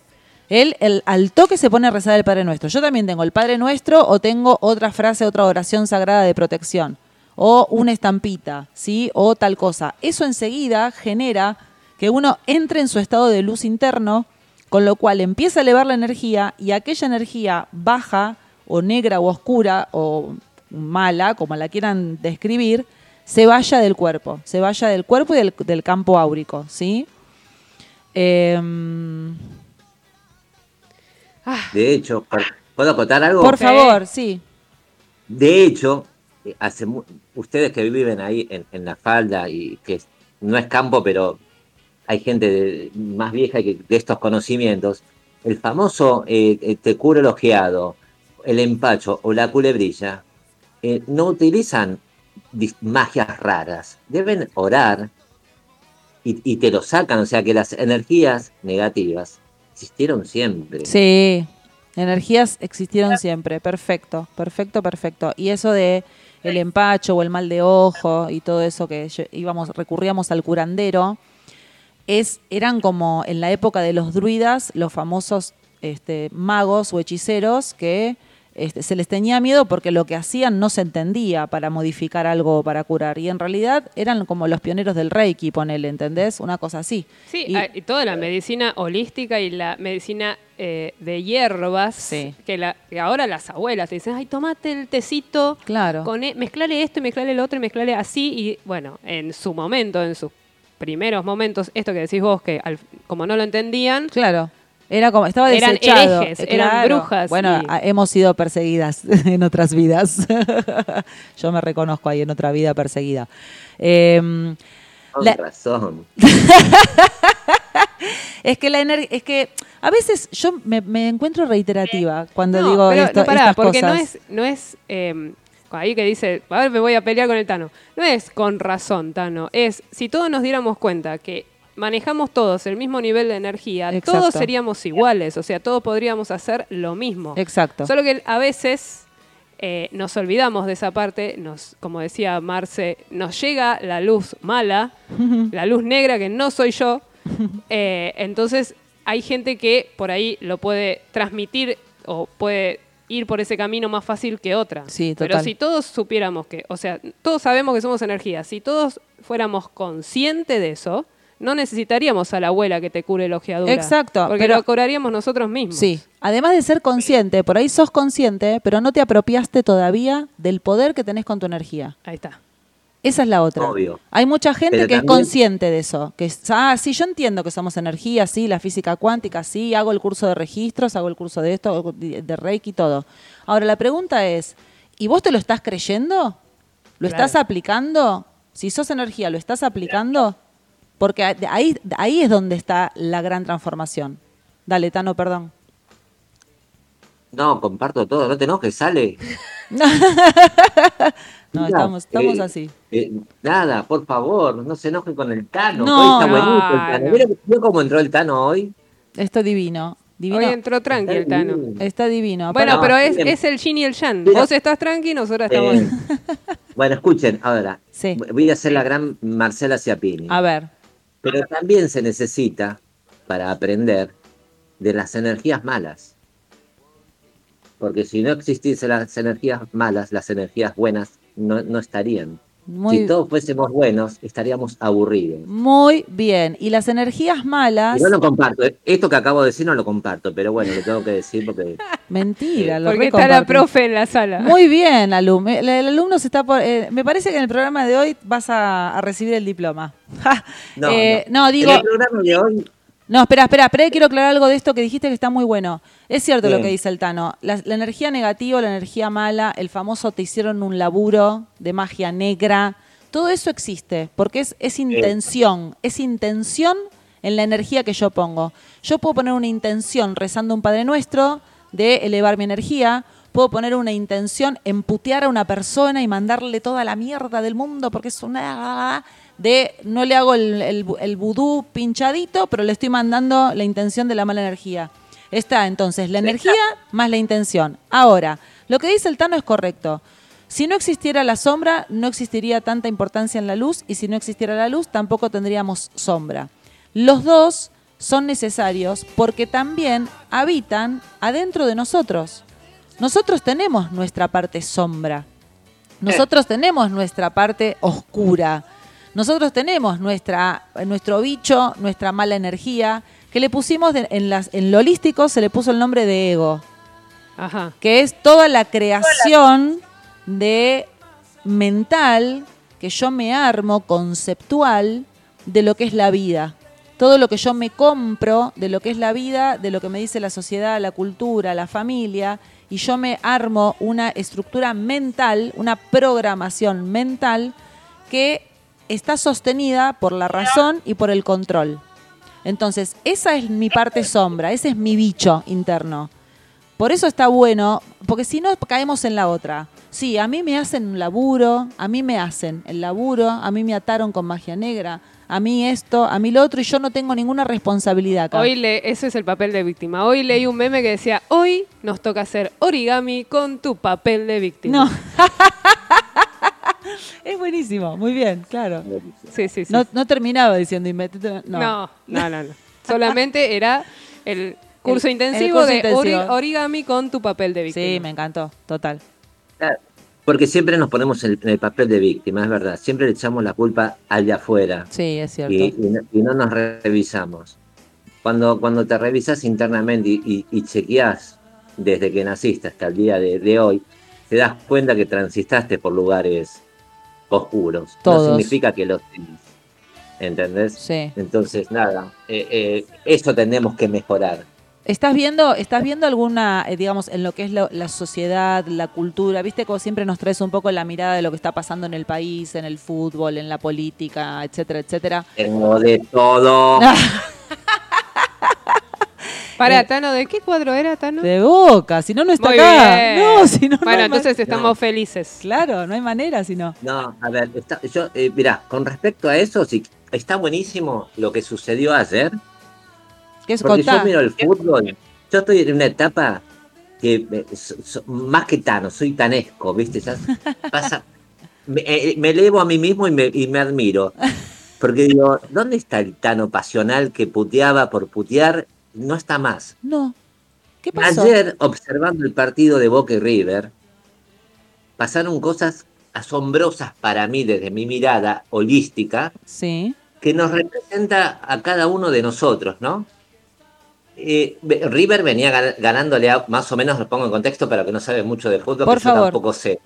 Él el, al toque se pone a rezar el Padre Nuestro. Yo también tengo el Padre Nuestro o tengo otra frase, otra oración sagrada de protección. O una estampita, ¿sí? O tal cosa. Eso enseguida genera que uno entre en su estado de luz interno, con lo cual empieza a elevar la energía y aquella energía baja o negra o oscura o mala, como la quieran describir, se vaya del cuerpo, se vaya del cuerpo y del, del campo áurico, ¿sí? Em, De hecho, ¿puedo contar algo? por favor, sí. De hecho, hace mu- ustedes que viven ahí en, la falda y que no es campo, pero hay gente más vieja que de estos conocimientos, el famoso eh, eh, te cura el ojeado, el empacho o la culebrilla, eh, no utilizan magias raras, deben orar y te lo sacan, o sea que las energías negativas existieron siempre. Sí, energías existieron siempre, perfecto, perfecto, perfecto. Y eso de el empacho o el mal de ojo y todo eso que íbamos, recurríamos al curandero, es, eran como en la época de los druidas, los famosos este, magos o hechiceros que este, se les tenía miedo porque lo que hacían no se entendía para modificar algo o para curar. Y en realidad eran como los pioneros del Reiki, ponele, ¿entendés? Una cosa así. Sí, Y- ah, y toda la medicina holística y la medicina eh, de hierbas, Sí. que, la, que ahora las abuelas te dicen, ay, tomate el tecito, Claro. con e- mezclale esto y mezclale lo otro y mezclale así. Y bueno, en su momento, en sus primeros momentos, esto que decís vos, que al- como no lo entendían, Claro. Era como, estaba Eran desechado. herejes, Eh, eran brujas Bueno, y- hemos sido perseguidas en otras vidas. Yo me reconozco ahí en otra vida perseguida. Eh, Con la- razón. es que la es que a veces yo me, me encuentro reiterativa cuando no, digo pero esto, no, pará, estas porque cosas. no es, no es eh, ahí que dice, a ver, me voy a pelear con el Tano. No es con razón, Tano. Es si todos nos diéramos cuenta que manejamos todos el mismo nivel de energía, Exacto. todos seríamos iguales, o sea, todos podríamos hacer lo mismo. Exacto. Solo que a veces eh, nos olvidamos de esa parte, nos, como decía Marce, nos llega la luz mala, la luz negra que no soy yo. eh, entonces hay gente que por ahí lo puede transmitir o puede ir por ese camino más fácil que otra. Sí, Pero total. si todos supiéramos que, o sea, todos sabemos que somos energía, si todos fuéramos conscientes de eso, no necesitaríamos a la abuela que te cure la ojeadura. Exacto, Porque pero- lo curaríamos nosotros mismos. Sí, además de ser consciente, por ahí sos consciente, pero no te apropiaste todavía del poder que tenés con tu energía. Ahí está. Esa es la otra. Obvio. Hay mucha gente Pero que es consciente de eso. Que es, ah, sí, yo entiendo que somos energía, sí, la física cuántica, sí, hago el curso de registros, hago el curso de esto, de Reiki y todo. Ahora, la pregunta es, ¿y vos te lo estás creyendo? ¿Lo Claro. estás aplicando? Si sos energía, ¿lo estás aplicando? Porque ahí, ahí es donde está la gran transformación. Dale, Tano, perdón. No, comparto todo, no te enojes, sale. No, Mira, estamos, estamos eh, así. eh, nada, por favor, no se enojen con el Tano. No, hoy está no. buenísimo el Tano. Mira, mira cómo entró el Tano hoy. Esto divino. divino. Hoy entró tranqui el Tano. Está divino. Bueno, No, pero es, bien. es el yin y el. Mira. Vos estás tranqui, nosotros estamos... Eh, bueno, escuchen, ahora. Sí. Voy a hacer la gran Marcela Ciapini. A ver. Pero también se necesita, para aprender, de las energías malas. Porque si no existiesen las energías malas, las energías buenas no, no estarían. Muy, Si todos fuésemos buenos, estaríamos aburridos. muy bien. Y las energías malas. Yo no comparto. Esto que acabo de decir no lo comparto, pero bueno, lo tengo que decir porque Mentira, lo Porque está la profe en la sala. Muy bien, alumno. El, el alumno se está por. eh, me parece que en el programa de hoy vas a, a recibir el diploma. No, Eh, no. no, digo. En el programa de hoy, No, espera, espera, espera, quiero aclarar algo de esto que dijiste que está muy bueno. Es cierto lo que dice el Tano. La, la energía negativa, la energía mala, el famoso te hicieron un laburo de magia negra, todo eso existe, porque es, es intención, es intención en la energía que yo pongo. Yo puedo poner una intención rezando un Padre Nuestro de elevar mi energía, puedo poner una intención en putear a una persona y mandarle toda la mierda del mundo porque es una de no le hago el, el, el vudú pinchadito, pero le estoy mandando la intención de la mala energía. Está entonces la energía más la intención. Ahora, lo que dice el Tano es correcto. Si no existiera la sombra, no existiría tanta importancia en la luz y si no existiera la luz, tampoco tendríamos sombra. Los dos son necesarios porque también habitan adentro de nosotros. Nosotros tenemos nuestra parte sombra. Nosotros tenemos nuestra parte oscura. Nosotros tenemos nuestra, nuestro bicho, nuestra mala energía, que le pusimos de- en, las, en lo holístico se le puso el nombre de ego, Ajá. que es toda la creación de mental que yo me armo conceptual de lo que es la vida. Todo lo que yo me compro de lo que es la vida, de lo que me dice la sociedad, la cultura, la familia, y yo me armo una estructura mental, una programación mental que está sostenida por la razón y por el control. Entonces, esa es mi parte sombra, ese es mi bicho interno. Por eso está bueno, porque si no caemos en la otra. Sí, a mí me hacen un laburo, a mí me hacen el laburo, a mí me ataron con magia negra, a mí esto, a mí lo otro, y yo no tengo ninguna responsabilidad acá. Hoy le, ese es el papel de víctima. Hoy leí un meme que decía, hoy nos toca hacer origami con tu papel de víctima. No. es buenísimo, muy bien, claro. Sí, sí, sí. No, no terminaba diciendo y metete- no. no. no, no, no. Solamente era el curso El- intensivo el curso de intensivo. ori- origami con tu papel de víctima. Sí, me encantó, total. Porque siempre nos ponemos en, en el papel de víctima, es verdad. Siempre le echamos la culpa al de afuera Sí, es cierto. y, y no, y no nos revisamos. Cuando, cuando te revisas internamente y, y, y chequeás desde que naciste hasta el día de, de hoy, te das cuenta que transitaste por lugares oscuros. Todos. No significa que los tenés. ¿Entendés? Sí. Entonces, nada, eh, eh, eso tenemos que mejorar. ¿Estás viendo, estás viendo alguna, eh, digamos, en lo que es lo- la sociedad, la cultura? ¿Viste como siempre nos traes un poco la mirada de lo que está pasando en el país, en el fútbol, en la política, etcétera, etcétera? Tengo de todo. Para, Eh, Tano, ¿de qué cuadro era, Tano? De boca, si no, no está Muy acá. bien. No, si no, no bueno, ma- entonces estamos No. felices. Claro, no hay manera si no. No, a ver, está, yo, eh, mirá, con respecto a eso, sí, está buenísimo lo que sucedió ayer, ¿Qué es porque yo miro el fútbol, yo estoy en una etapa que eh, so- so- más que Tano, soy tanesco, ¿viste? Ya pasa, me, eh, me elevo a mí mismo y me, y me admiro, porque digo, ¿dónde está el Tano pasional que puteaba por putear? No está más. No. ¿Qué pasó? Ayer, observando el partido de Boca y River, pasaron cosas asombrosas para mí desde mi mirada holística Sí. que nos representa a cada uno de nosotros, ¿no? Eh, ve- River venía gan- ganándole, a- más o menos lo pongo en contexto para que no sabe mucho de fútbol, Por que yo tampoco sé.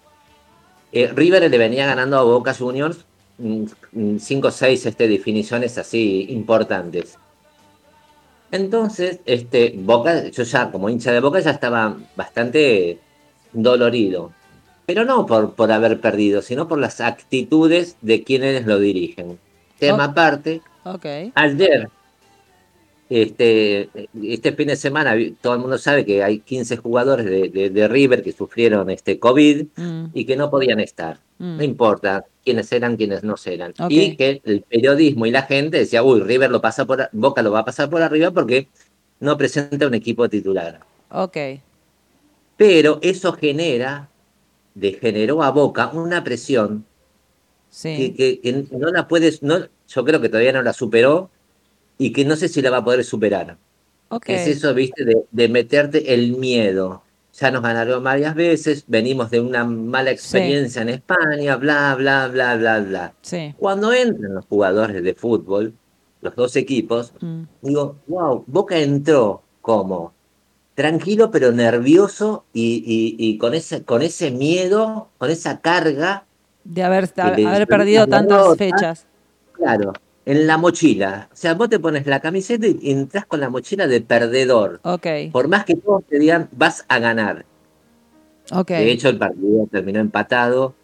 Eh, River le venía ganando a Boca Juniors 5 o 6 este, definiciones así importantes. Entonces, este, Boca, yo ya como hincha de Boca ya estaba bastante dolorido. Pero no por, por haber perdido, sino por las actitudes de quienes lo dirigen. Tema Oh. aparte, Ok. Ayer, este, este fin de semana, todo el mundo sabe que hay 15 jugadores de, de- de River que sufrieron este COVID Mm, y que no podían estar. mm. No importa quiénes eran, quiénes no eran. Y que el periodismo y la gente decía, uy, River lo pasa por, Boca lo va a pasar por arriba porque no presenta un equipo titular. Ok. Pero eso genera, le generó a Boca una presión Sí. que, que- que no la puedes, no, yo creo que todavía no la superó y que no sé si la va a poder superar. Es eso, viste, de, de meterte el miedo. Ya nos ganaron varias veces, venimos de una mala experiencia en España, bla, bla, bla, bla, bla. Sí. Cuando entran los jugadores de fútbol, los dos equipos, Mm. digo, wow, Boca entró como tranquilo pero nervioso y, y- y con, ese, con ese miedo, con esa carga De haber, perdido tantas fechas. Claro, en la mochila. O sea, vos te pones la camiseta y entras con la mochila de perdedor. Ok. Por más que todos te digan, vas a ganar. Ok. De hecho, el partido terminó empatado,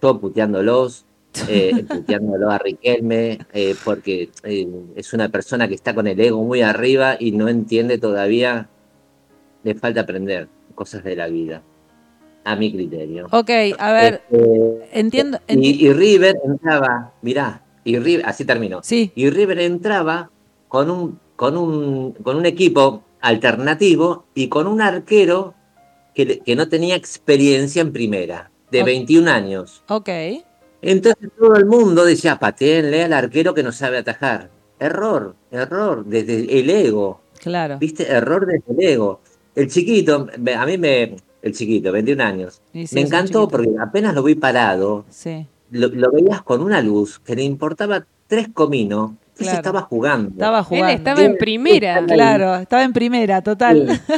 yo puteándolos, eh, puteándolo a Riquelme, eh, porque eh, es una persona que está con el ego muy arriba y no entiende todavía, le falta aprender cosas de la vida, a mi criterio. Ok, a ver, Este, entiendo. enti- y, y River entraba, mirá, y River, así terminó. sí, Y River entraba con un, con un, con un equipo alternativo y con un arquero que, que no tenía experiencia en primera, de Ok. 21 años. ok. Entonces todo el mundo decía, pateenle al arquero que no sabe atajar. Error, error, desde el ego. Claro. ¿Viste? Error desde el ego. El chiquito, a mí me... El chiquito, 21 años. Sí, me encantó porque apenas lo vi parado, Sí, lo, lo veías con una luz que le importaba tres cominos. Él Claro. estaba jugando. estaba jugando. Él estaba en primera. Claro, estaba en primera, total. Sí.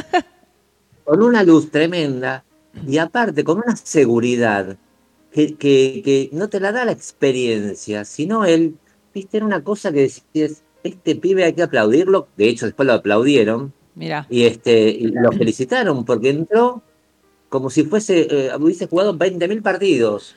con una luz tremenda y aparte con una seguridad que, que- que no te la da la experiencia, sino él, viste, era una cosa que decías, este pibe hay que aplaudirlo, de hecho después lo aplaudieron Mira, y, este, y lo felicitaron porque entró como si fuese, eh, hubiese jugado 20.000 partidos.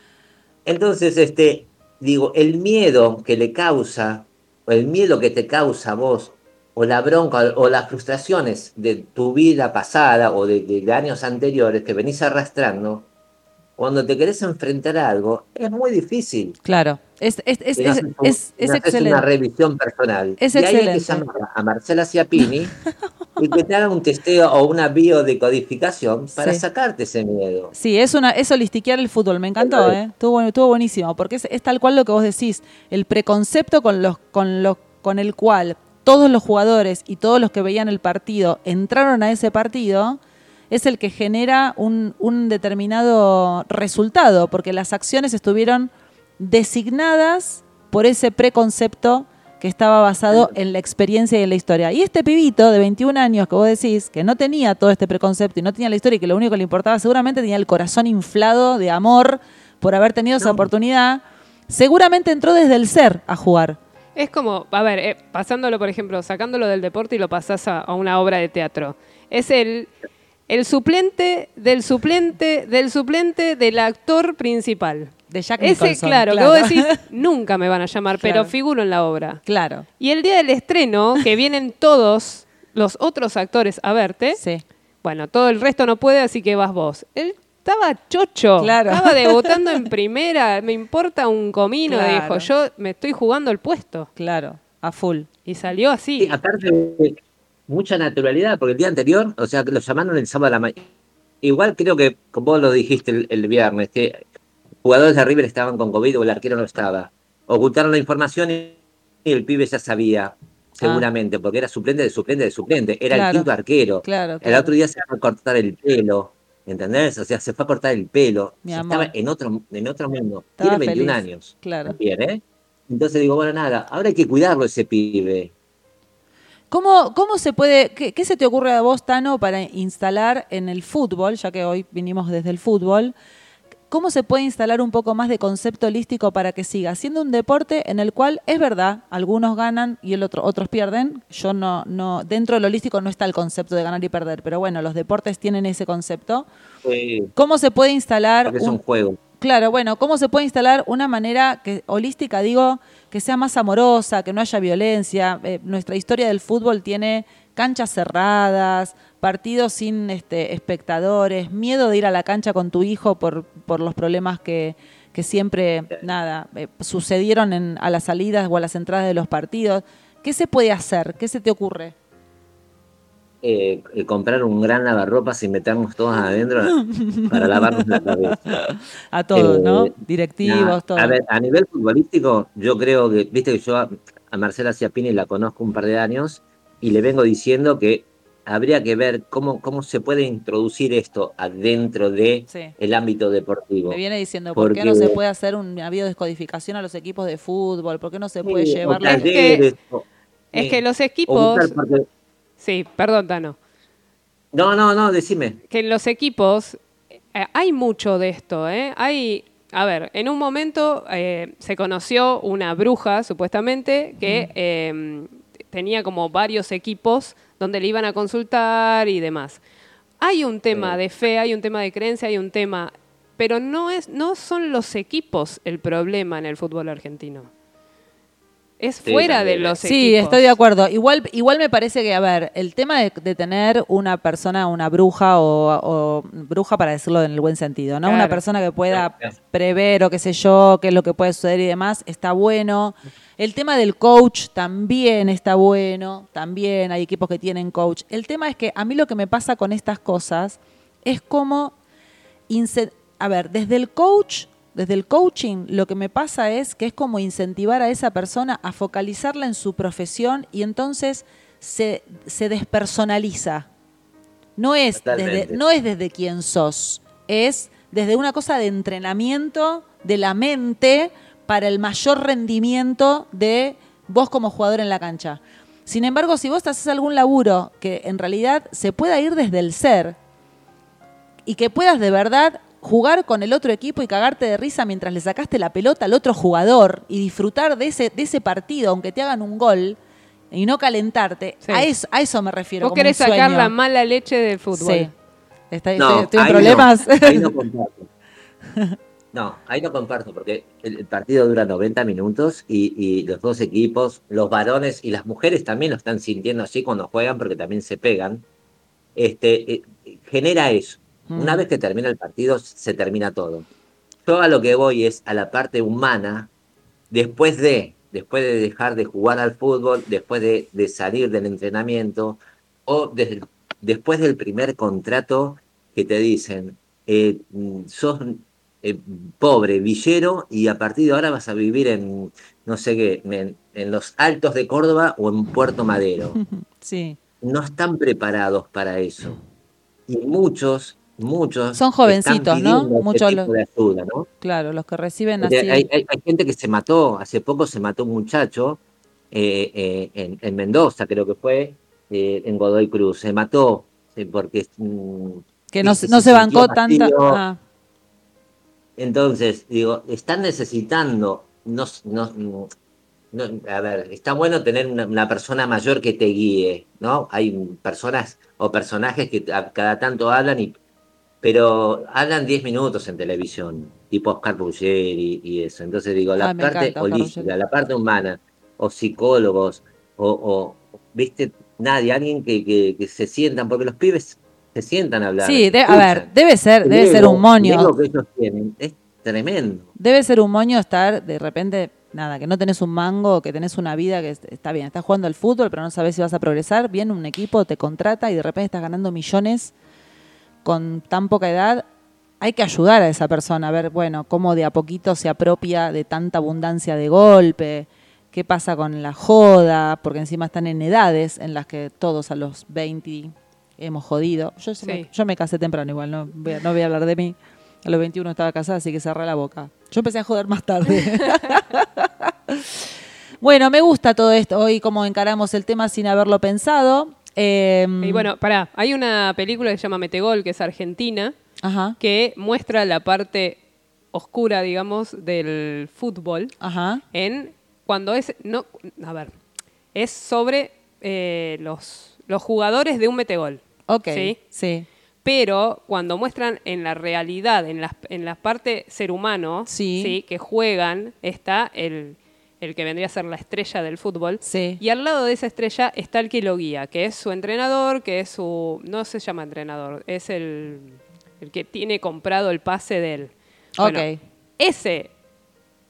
Entonces, este, digo, el miedo que le causa, o el miedo que te causa a vos, o la bronca, o las frustraciones de tu vida pasada o de, de años anteriores que venís arrastrando, cuando te querés enfrentar a algo, es muy difícil. claro. Es, es, es, es, un- es- una revisión personal. Es y ahí hay que llamar a Marcela Ciapini y que te haga un testeo o una biodecodificación para Sí. sacarte ese miedo. Sí, es una, es holistiquear el fútbol, me encantó, Eso. ¿eh? Estuvo, estuvo buenísimo, porque es, es tal cual lo que vos decís, el preconcepto con los, con los, con el cual todos los jugadores y todos los que veían el partido entraron a ese partido, es el que genera un, un determinado resultado, porque las acciones estuvieron designadas por ese preconcepto que estaba basado en la experiencia y en la historia. Y este pibito de 21 años que vos decís, que no tenía todo este preconcepto y no tenía la historia y que lo único que le importaba, seguramente tenía el corazón inflado de amor por haber tenido esa oportunidad, seguramente entró desde el ser a jugar. Es como, a ver, eh, pasándolo, por ejemplo, sacándolo del deporte y lo pasás a, a una obra de teatro. Es el, el suplente del suplente del suplente del actor principal. De Jack Ese, Nicholson. claro, que vos decís, nunca me van a llamar, pero Claro. figuro en la obra. Claro, Y el día del estreno, que vienen todos los otros actores a verte, sí. bueno, todo el resto no puede, así que vas vos. Él estaba chocho, Claro. estaba debutando en primera, me importa un comino, Claro. dijo, yo me estoy jugando el puesto. Claro, a full. Y salió así. Sí, aparte, mucha naturalidad, porque el día anterior, o sea, lo llamaron el sábado a la mañana. Igual creo que, como vos lo dijiste el, el viernes, que jugadores de River estaban con COVID o el arquero no estaba. Ocultaron la información y, el pibe ya sabía. seguramente, porque era suplente de suplente de suplente, era Claro. el quinto arquero. Claro, El claro. otro día se fue a cortar el pelo, ¿entendés? O sea, se fue a cortar el pelo. Estaba en otro, en otro mundo. Estaba Tiene 21 feliz, años. claro. También, ¿eh? Entonces digo, bueno, nada, ahora hay que cuidarlo ese pibe. ¿Cómo, ¿Cómo se puede, qué, qué se te ocurre a vos, Tano, para instalar en el fútbol, ya que hoy vinimos desde el fútbol, cómo se puede instalar un poco más de concepto holístico para que siga siendo un deporte en el cual es verdad, algunos ganan y el otro, otros pierden? Yo no, no, dentro del holístico no está el concepto de ganar y perder, pero bueno, los deportes tienen ese concepto. ¿Cómo se puede instalar porque es un un, juego. Claro, bueno, ¿cómo se puede instalar una manera que, holística, digo, que sea más amorosa, que no haya violencia? Eh, nuestra historia del fútbol tiene canchas cerradas, partidos sin este, espectadores, miedo de ir a la cancha con tu hijo por, por los problemas que, que siempre, nada, eh, sucedieron en- a las salidas o a las entradas de los partidos. ¿Qué se puede hacer? ¿Qué se te ocurre? Eh, eh, comprar un gran lavarropas y meternos todos adentro para lavarnos la cabeza. A todos, ¿no? Directivos, Nah, todos. A ver, a nivel futbolístico, yo creo que, viste que yo a, a Marcela Ciapini la conozco un par de años y le vengo diciendo que habría que ver cómo, cómo se puede introducir esto adentro de Sí. el ámbito deportivo. Me viene diciendo, ¿por qué no Porque- se puede hacer una biodescodificación a los equipos de fútbol? ¿Por qué no se puede Sí, llevar la... Es que- o- Es que los equipos. Sí, perdón, Tano. No, no, no, decime. que en los equipos eh, hay mucho de esto, ¿eh? Hay, a ver, en un momento eh, se conoció una bruja, supuestamente, que eh, tenía como varios equipos donde le iban a consultar y demás. Hay un tema de fe, hay un tema de creencia, hay un tema, pero no es, no son los equipos el problema en el fútbol argentino. Es Sí, fuera de los Sí, equipos. estoy de acuerdo. Igual, igual me parece que, a ver, el tema de, de tener una persona, una bruja o, o bruja para decirlo en el buen sentido, ¿no? Una persona que pueda prever o qué sé yo, qué es lo que puede suceder y demás, está bueno. El tema del coach también está bueno, también hay equipos que tienen coach. El tema es que a mí lo que me pasa con estas cosas es como, a ver, desde el coach, desde el coaching, lo que me pasa es que es como incentivar a esa persona a focalizarla en su profesión y entonces se, se despersonaliza. No es, desde, no es desde quién sos, es desde una cosa de entrenamiento de la mente para el mayor rendimiento de vos como jugador en la cancha. Sin embargo, si vos haces algún laburo que en realidad se pueda ir desde el ser y que puedas de verdad jugar con el otro equipo y cagarte de risa mientras le sacaste la pelota al otro jugador y disfrutar de ese, de ese partido, aunque te hagan un gol y no calentarte, Sí. a, eso, a eso me refiero. Vos como querés un sacar sueño. la mala leche del fútbol. Sí. Estoy, No, estoy- estoy en ahí problemas. No, ahí no comparto. No, ahí no comparto, porque el, el partido dura 90 minutos y, y los dos equipos, los varones y las mujeres también lo están sintiendo así cuando juegan, porque también se pegan. Este, eh, genera eso. Una vez que termina el partido, se termina todo. Yo a lo que voy es a la parte humana, después de, después de dejar de jugar al fútbol, después de, de salir del entrenamiento, o después del primer contrato que te dicen, eh, sos eh, pobre, villero, y a partir de ahora vas a vivir en, no sé qué, en, en los altos de Córdoba o en Puerto Madero sí. no están preparados para eso. Y muchos, muchos. Son jovencitos, ¿no? ese Muchos tipo los- de ayuda, ¿no? Claro, los que reciben así. hay, hay- hay gente que se mató, hace poco se mató un muchacho eh, eh, en, en Mendoza, creo que fue, eh, en Godoy Cruz. Se mató porque. mm, que no, se- se- no se se bancó tanta. ah, Entonces, digo, están necesitando, no, no, no- a ver, está bueno tener una, una persona mayor que te guíe, ¿no? Hay personas o personajes que a- cada tanto hablan, y, pero hablan 10 minutos en televisión, tipo Oscar Ruggeri y eso. Entonces digo, la Ah, parte encanta holística, la parte humana, o psicólogos, o, o, viste, nadie, alguien que, que, que se sientan, porque los pibes se sientan a hablar. Sí, de- a ver, debe ser, debe ser un moño. ego que ellos tienen es tremendo. Debe ser un moño estar de repente, nada, que no tenés un mango, que tenés una vida que es- está bien, estás jugando al fútbol, pero no sabes si vas a progresar. Viene un equipo, te contrata y de repente estás ganando millones con tan poca edad. Hay que ayudar a esa persona a ver, bueno, cómo de a poquito se apropia de tanta abundancia de golpe. qué pasa con la joda, porque encima están en edades en las que todos a los 20 hemos jodido. Yo, Sí. me, yo me casé temprano igual, no voy, a, no voy a hablar de mí. A los 21 estaba casada, así que cerré la boca. Yo empecé a joder más tarde. bueno, me gusta todo esto. Hoy como encaramos el tema sin haberlo pensado. Eh, Y bueno, pará, hay una película que se llama Metegol, que es argentina, Ajá, que muestra la parte oscura, digamos, del fútbol ajá. en cuando es no a ver es sobre eh, los los jugadores de un metegol Ok, ¿sí? sí. pero cuando muestran en la realidad en la en la parte ser humano Sí. que juegan está el el que vendría a ser la estrella del fútbol Sí. y al lado de esa estrella está el que lo guía que es su entrenador que es su no se llama entrenador es el el que tiene comprado el pase de él Bueno, Ok. ese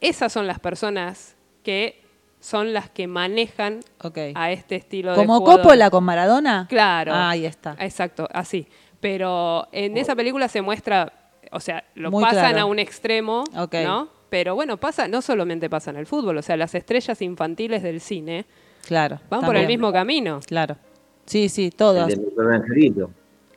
esas son las personas que son las que manejan Ok. a este estilo de ¿Como. Coppola con Maradona? Claro. Ah, ahí está. Exacto, así. Pero en esa película se muestra, o sea, lo Muy pasan claro. a un extremo, Ok. ¿no? Pero bueno, pasa, no solamente pasa en el fútbol, o sea, las estrellas infantiles del cine Claro. van por el mismo camino. Claro. Sí, sí, El de angelito.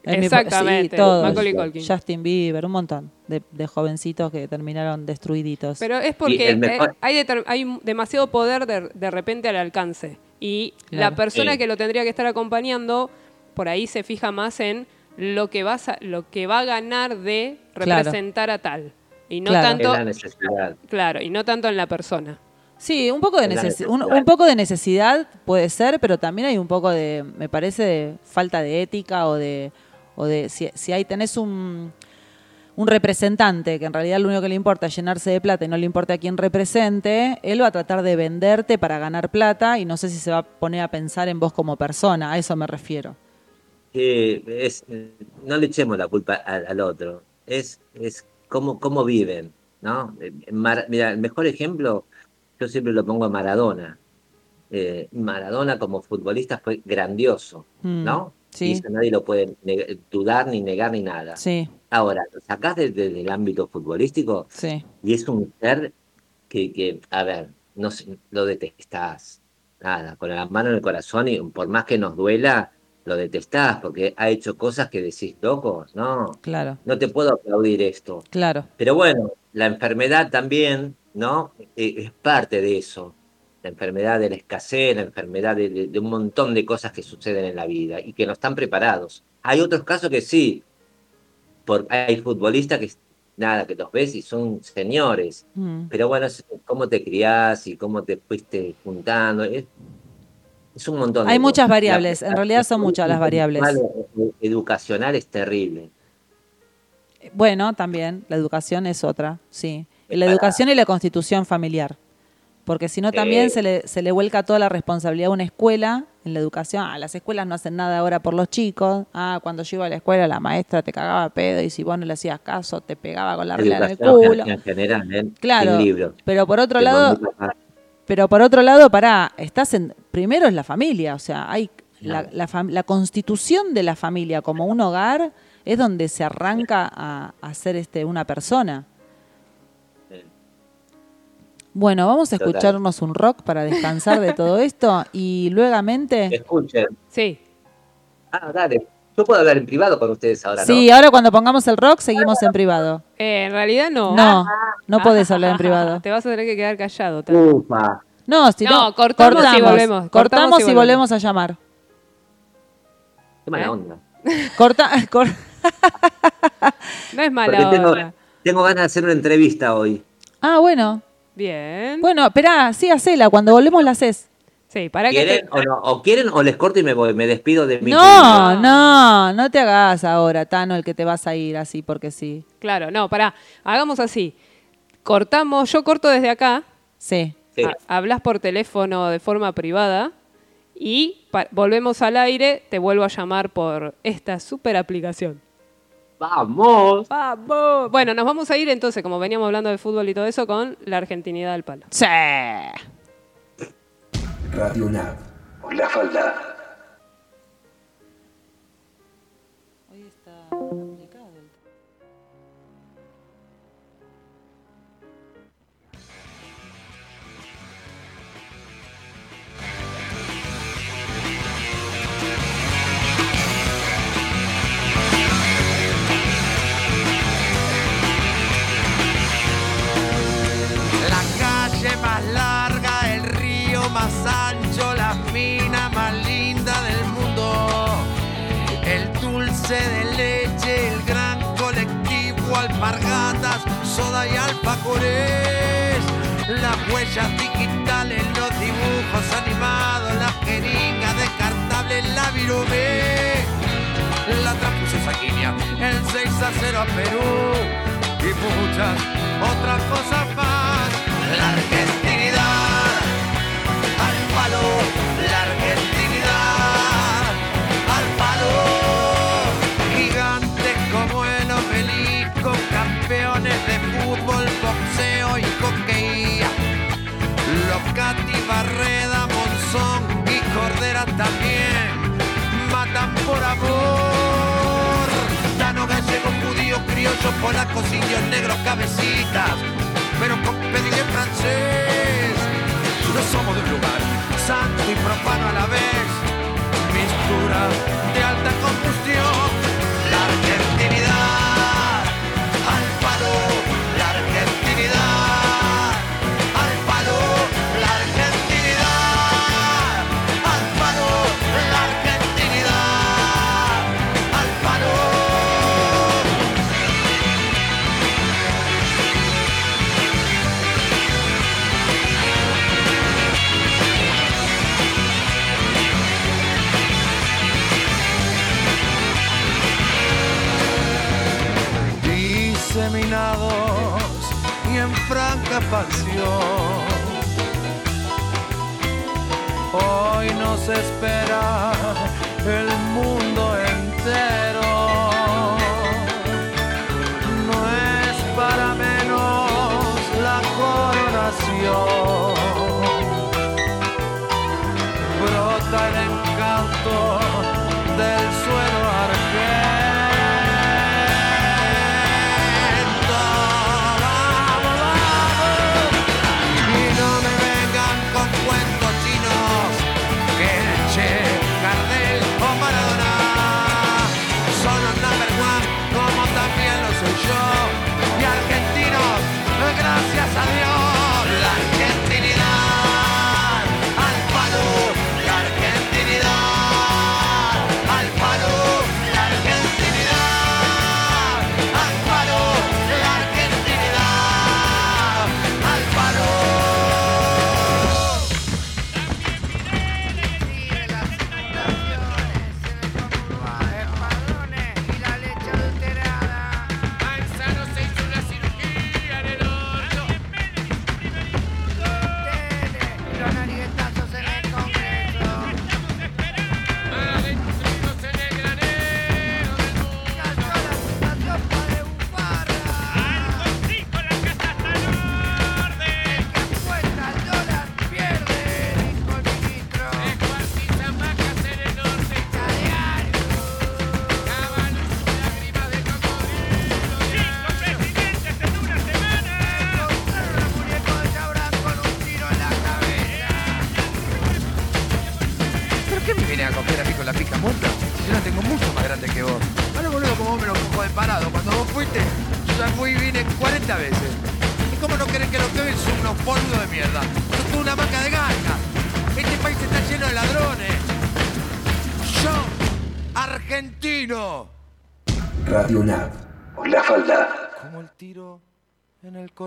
El mismo- Exactamente, sí, todos. Macaulay Culkin. Justin Bieber, un montón de, de jovencitos que terminaron destruiditos. Pero es porque mejor- eh, hay, deter- hay demasiado poder de, de repente al alcance. Y la persona Sí. que lo tendría que estar acompañando, por ahí se fija más en lo que, vas a- lo que va a ganar de Claro. representar a tal. Y no Claro. Tanto, la necesidad. claro, y no tanto en la persona. Sí, un poco de Es la necesi- un, necesidad. un poco de necesidad puede ser, pero también hay un poco de, me parece, de falta de ética o de, o de si, si ahí tenés un, un representante que en realidad lo único que le importa es llenarse de plata y no le importa a quién represente, él va a tratar de venderte para ganar plata y no sé si se va a poner a pensar en vos como persona, a eso me refiero. Sí, es, no le echemos la culpa al, al otro. Es, es cómo, cómo viven, ¿no? Mar- mira, el mejor ejemplo, yo siempre lo pongo a Maradona. Eh, Maradona como futbolista fue grandioso, Mm, ¿no? sí. Y eso nadie lo puede dudar ni negar ni nada. Sí, Ahora, lo sacás desde el ámbito futbolístico sí, y es un ser que, que a ver, no lo detestás. Nada, con la mano en el corazón y por más que nos duela, lo detestás porque ha hecho cosas que decís, locos, no, claro, no te puedo aplaudir esto. claro. Pero bueno, la enfermedad también, ¿no? Eh, Es parte de eso. La enfermedad de la escasez, la enfermedad de, de- de un montón de cosas que suceden en la vida y que no están preparados. Hay otros casos que sí, por, hay futbolistas que nada, que los ves y son señores, Mm. pero bueno, cómo te criás y cómo te fuiste juntando. Es, es un montón. de Hay muchas cosas. variables, La- en realidad son muchas las variables. la- Educacional es terrible. Bueno, también, la educación es otra, sí. La Para- educación y la constitución familiar. Porque si no, también Eh. se, le, se le vuelca toda la responsabilidad a una escuela en la educación. Ah, las escuelas no hacen nada ahora por los chicos. Ah, cuando yo iba a la escuela, la maestra te cagaba pedo y si vos no le hacías caso, te pegaba con la regla en el culo. en, en general, ¿eh? Claro, pero por otro lado, pero por otro lado, pará, estás en, primero es la familia, o sea, hay la, la constitución de la familia como un hogar es donde se arranca a, a ser este, una persona. Bueno, vamos a Total. escucharnos un rock para descansar de todo esto y luegamente... Escuchen. Sí. Ah, dale. Yo puedo hablar en privado con ustedes ahora, ¿no? Sí, ahora cuando pongamos el rock seguimos en privado. Eh, en realidad no. No, no podés hablar en privado. Te vas a tener que quedar callado. Ufa. No, si no, No, cortamos y volvemos, Cortamos, cortamos y y volvemos. a llamar. Qué mala ¿Eh? onda. Corta, cor- No es mala Porque tengo, onda. tengo ganas de hacer una entrevista hoy. Ah, bueno. Bien. Bueno, esperá, sí, hacela. Cuando volvemos la haces. Sí, para que ¿Quieren te... o no? ¿O quieren o les corto y me voy? Me despido de mi No, no, no te hagas ahora, Tano, el que te vas a ir así porque sí. Claro, no, pará. Hagamos así. Cortamos, yo corto desde acá. Sí. Sí. ha- hablas por teléfono de forma privada y volvemos al aire, te vuelvo a llamar por esta super aplicación. ¡Vamos! ¡Vamos! Bueno, nos vamos a ir entonces, como veníamos hablando de fútbol y todo eso, con la argentinidad del palo. Sí. Radio Nav. La falda. Alpargatas, soda y alfajores. Las huellas digitales, los dibujos animados, la jeringa descartable, la virumé. La trampusa saquinia, el 6 a 0 a Perú y muchas otras cosas más. La judío, criollo, polacos, indios, negros, cabecitas, pero con pedigrí francés. No somos de un lugar, santo y profano a la Hoy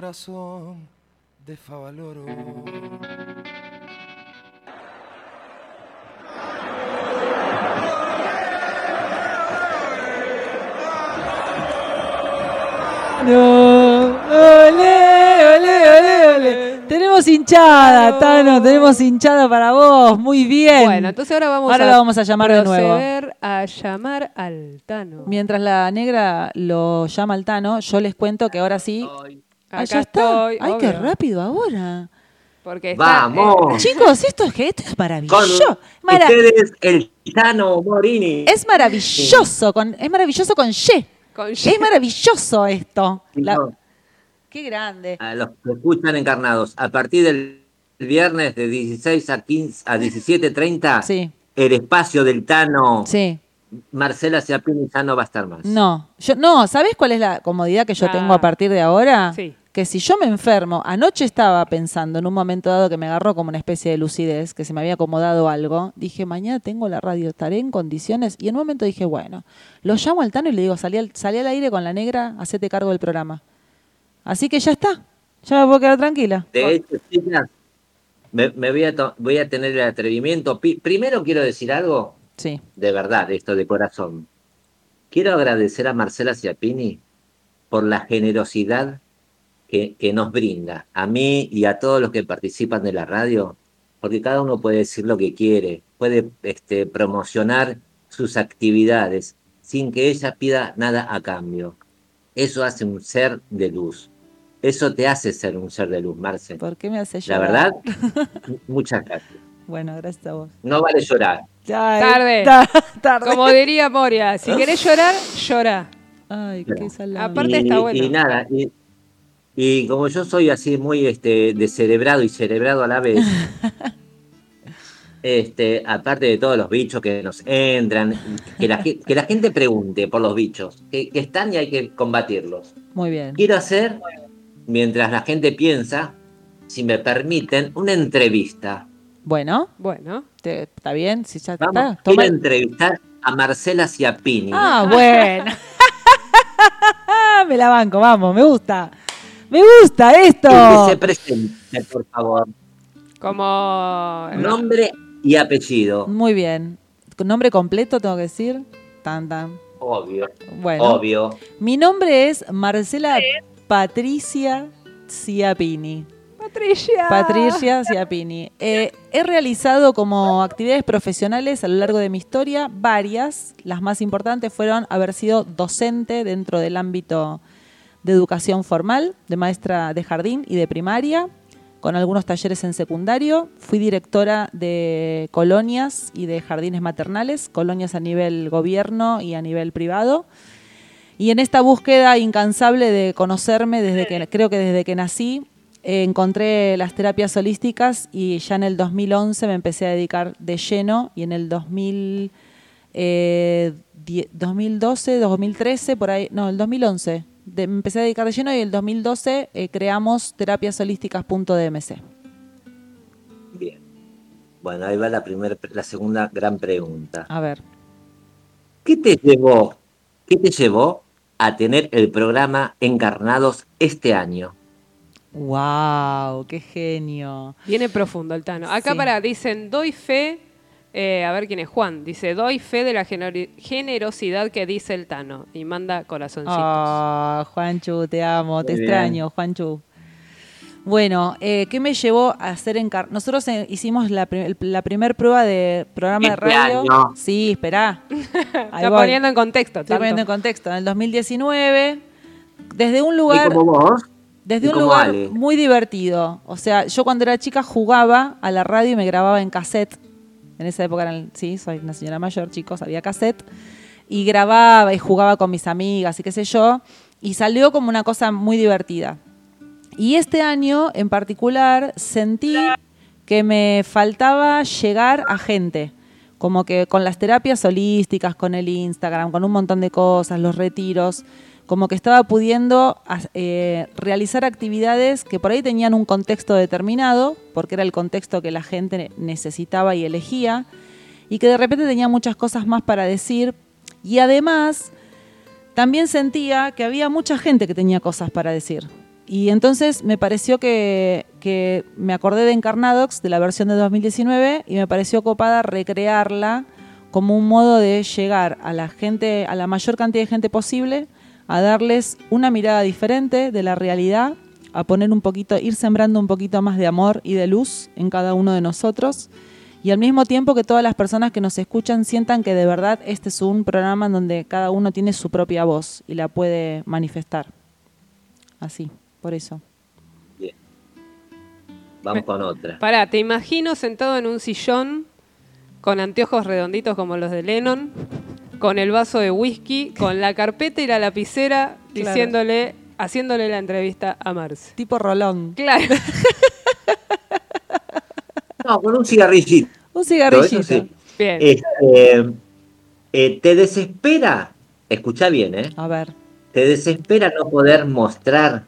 corazón de Favaloro. No, ole, ole, ole, ole. Tenemos hinchada, Tano, tenemos hinchada para vos. Muy bien. Bueno, entonces ahora vamos Ahora a la vamos a llamar de nuevo. a llamar al Tano. Mientras la negra lo llama al Tano, yo les cuento que ahora sí. Ah, Acá ya está. estoy, Ay, qué rápido ahora. Porque está, Vamos. Chicos, esto es que esto es Con maravilloso. Mara- ustedes, el Tano Morini. es maravilloso con es maravilloso con Y. Con Y. Es maravilloso esto. La- Qué grande. a los que escuchan encarnados, a partir del viernes de 16 a 15 a 17.30, Sí. el espacio del Tano, Sí. Marcela Ciapini ya no va a estar más. No, yo no, ¿sabes cuál es la comodidad que yo Ah. tengo a partir de ahora? Sí. Que si yo me enfermo, anoche estaba pensando en un momento dado que me agarró como una especie de lucidez, que se me había acomodado algo, dije, mañana tengo la radio, estaré en condiciones, y en un momento dije, bueno, lo llamo al Tano y le digo, salí al, salí al aire con la negra, hacete cargo del programa. Así que ya está, ya me puedo quedar tranquila. De hecho, me, me voy, a to- voy a tener el atrevimiento. Primero quiero decir algo, Sí, de verdad, esto de corazón. Quiero agradecer a Marcela Ciapini por la generosidad que, que nos brinda, a mí y a todos los que participan de la radio, porque cada uno puede decir lo que quiere, puede este, promocionar sus actividades sin que ella pida nada a cambio. Eso hace un ser de luz. Eso te hace ser un ser de luz, Marce. ¿por qué me hace La llorar? verdad, muchas gracias. Bueno, gracias a vos. No vale llorar. Ya, eh, Tarde. ta- tarde. Como diría Moria, si querés llorar, llora. Ay, qué salado. Aparte y, está bueno. y nada, y, y como yo soy así muy este, descerebrado y cerebrado a la vez, este, aparte de todos los bichos que nos entran, que la, que la gente pregunte por los bichos, que, que están y hay que combatirlos. Muy bien. Quiero hacer, mientras la gente piensa, si me permiten, una entrevista. Bueno, Bueno, te- está bien, si ya Vamos, está. quiero entrevistar a Marcela Ciapini. Ah, bueno. me la banco, vamos, me gusta. Me gusta esto. Que se presente, por favor. como... Nombre y apellido. Muy bien. ¿Con nombre completo tengo que decir? Tan, tan. Obvio, Bueno, obvio. mi nombre es Marcela Patricia Ciapini. Patricia. Patricia Ciapini. Eh, he realizado como actividades profesionales a lo largo de mi historia varias. Las más importantes fueron haber sido docente dentro del ámbito de educación formal, de maestra de jardín y de primaria, con algunos talleres en secundario. Fui directora de colonias y de jardines maternales, colonias a nivel gobierno y a nivel privado. Y en esta búsqueda incansable de conocerme desde que creo que desde que nací, eh, encontré las terapias holísticas y ya en el 2011 me empecé a dedicar de lleno y en el 2000, eh, die- 2012, 2013, por ahí, no, el 2011, de- me empecé a dedicar de lleno y en el 2012 eh, creamos terapiasholísticas.dmc. Bien. Bueno, ahí va la primera, la segunda gran pregunta. A ver, ¿Qué te llevó, qué te llevó a tener el programa Encarnados este año? wow, qué genio. Viene profundo el Tano. Acá Sí. para, dicen, doy fe, eh, a ver quién es Juan, dice, doy fe de la generosidad que dice el Tano. Y manda corazoncitos. Ah, Juanchu, te amo, te bien. extraño, Juanchu. Bueno, eh, ¿qué me llevó a hacer encar... Nosotros eh, hicimos la, pri- el- la primer prueba de programa de Este radio. año. Sí, esperá. Ahí Está voy. poniendo en contexto. Estoy tanto. poniendo en contexto. En el 2019, desde un Y lugar... como vos, Desde y un lugar Ale. muy divertido. O sea, yo cuando era chica jugaba a la radio y me grababa en cassette. En esa época, eran, sí, soy una señora mayor, chicos, había cassette. Y grababa y jugaba con mis amigas y qué sé yo. Y salió como una cosa muy divertida. Y este año en particular sentí que me faltaba llegar a gente. Como que con las terapias holísticas, con el Instagram, con un montón de cosas, los retiros, como que estaba pudiendo eh, realizar actividades que por ahí tenían un contexto determinado, porque era el contexto que la gente necesitaba y elegía, y que de repente tenía muchas cosas más para decir. Y además, también sentía que había mucha gente que tenía cosas para decir. Y entonces me pareció que, que me acordé de Encarnadox, de la versión de 2019, y me pareció copada recrearla como un modo de llegar a la gente, a la mayor cantidad de gente posible, a darles una mirada diferente de la realidad, a poner un poquito, ir sembrando un poquito más de amor y de luz en cada uno de nosotros. Y al mismo tiempo que todas las personas que nos escuchan sientan que de verdad este es un programa en donde cada uno tiene su propia voz y la puede manifestar. Así, por eso. Bien. Vamos con otra. Pará, te imagino sentado en un sillón con anteojos redonditos como los de Lennon, con el vaso de whisky, con la carpeta y la lapicera, Claro. diciéndole, haciéndole la entrevista a Marce. Tipo Rolón. Claro. No, con un cigarrillito. Un cigarrillito. Sí. Bien. Este, eh, ¿Te desespera? Escucha bien, ¿eh? A ver. ¿Te desespera no poder mostrar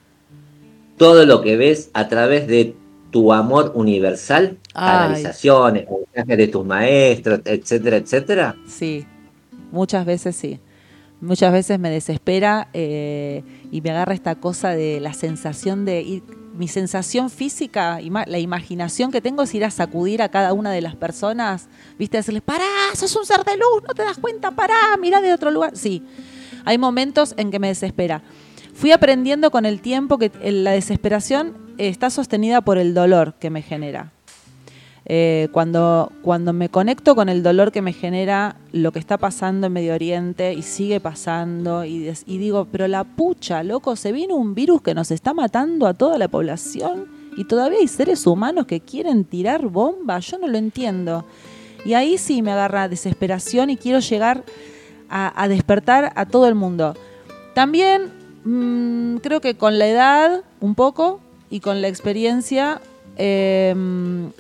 todo lo que ves a través de tu amor universal, Ay. canalizaciones, mensajes de tus maestros, etcétera, etcétera. Sí, muchas veces sí. Muchas veces me desespera eh, y me agarra esta cosa de la sensación de ir. Mi sensación física, la imaginación que tengo es ir a sacudir a cada una de las personas, ¿viste? Decirles, pará, sos un ser de luz, no te das cuenta, pará, mirá de otro lugar. Sí, hay momentos en que me desespera. Fui aprendiendo con el tiempo que la desesperación está sostenida por el dolor que me genera. Eh, cuando, cuando me conecto con el dolor que me genera lo que está pasando en Medio Oriente y sigue pasando y, digo, pero la pucha, loco, se viene un virus que nos está matando a toda la población y todavía hay seres humanos que quieren tirar bombas, yo no lo entiendo. Y ahí sí me agarra desesperación y quiero llegar a, a despertar a todo el mundo. También mm, creo que con la edad, un poco, y con la experiencia, eh,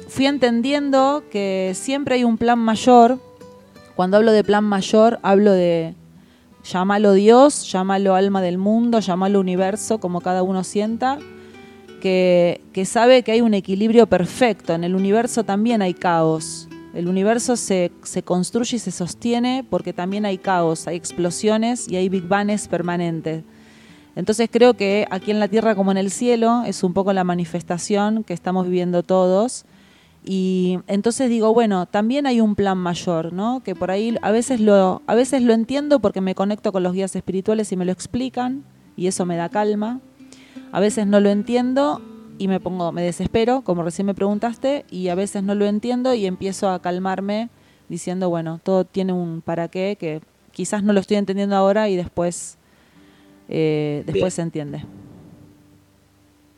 fui entendiendo que siempre hay un plan mayor. Cuando hablo de plan mayor, hablo de llámalo Dios, llámalo alma del mundo, llámalo universo, como cada uno sienta, que, que sabe que hay un equilibrio perfecto. En el universo también hay caos. El universo se, se construye y se sostiene porque también hay caos, hay explosiones y hay big bangs permanentes. Entonces creo que aquí en la tierra como en el cielo es un poco la manifestación que estamos viviendo todos. Y entonces digo, bueno, también hay un plan mayor, ¿no? Que por ahí a veces lo, a veces lo entiendo porque me conecto con los guías espirituales y me lo explican, y eso me da calma. A veces no lo entiendo y me pongo, me desespero, como recién me preguntaste, y a veces no lo entiendo y empiezo a calmarme diciendo, bueno, todo tiene un para qué, que quizás no lo estoy entendiendo ahora y después, eh, después Bien. se entiende.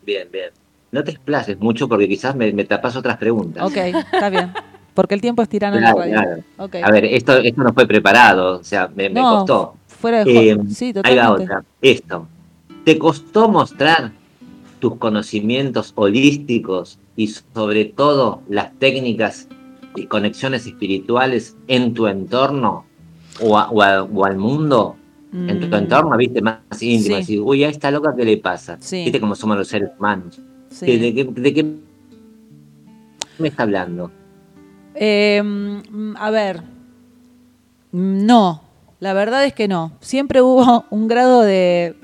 Bien, bien. No te explaces mucho porque quizás me, me tapas otras preguntas. Ok, está bien. Porque el tiempo es tirano en la Claro, radio. claro. Ok. A ver, esto, esto no fue preparado, o sea, me, me No, costó. Fuera de Eh, ahí va otra. Esto. ¿Te costó mostrar tus conocimientos holísticos y sobre todo las técnicas y conexiones espirituales en tu entorno o, a- o a- o al mundo? En tu Mm, entorno, viste, más íntimo. Sí. Decir, uy, a esta loca, ¿qué le pasa? Sí. Viste cómo somos los seres humanos. sí. ¿De, qué, de qué me está hablando? Eh, a ver, no, la verdad es que no. Siempre hubo un grado de,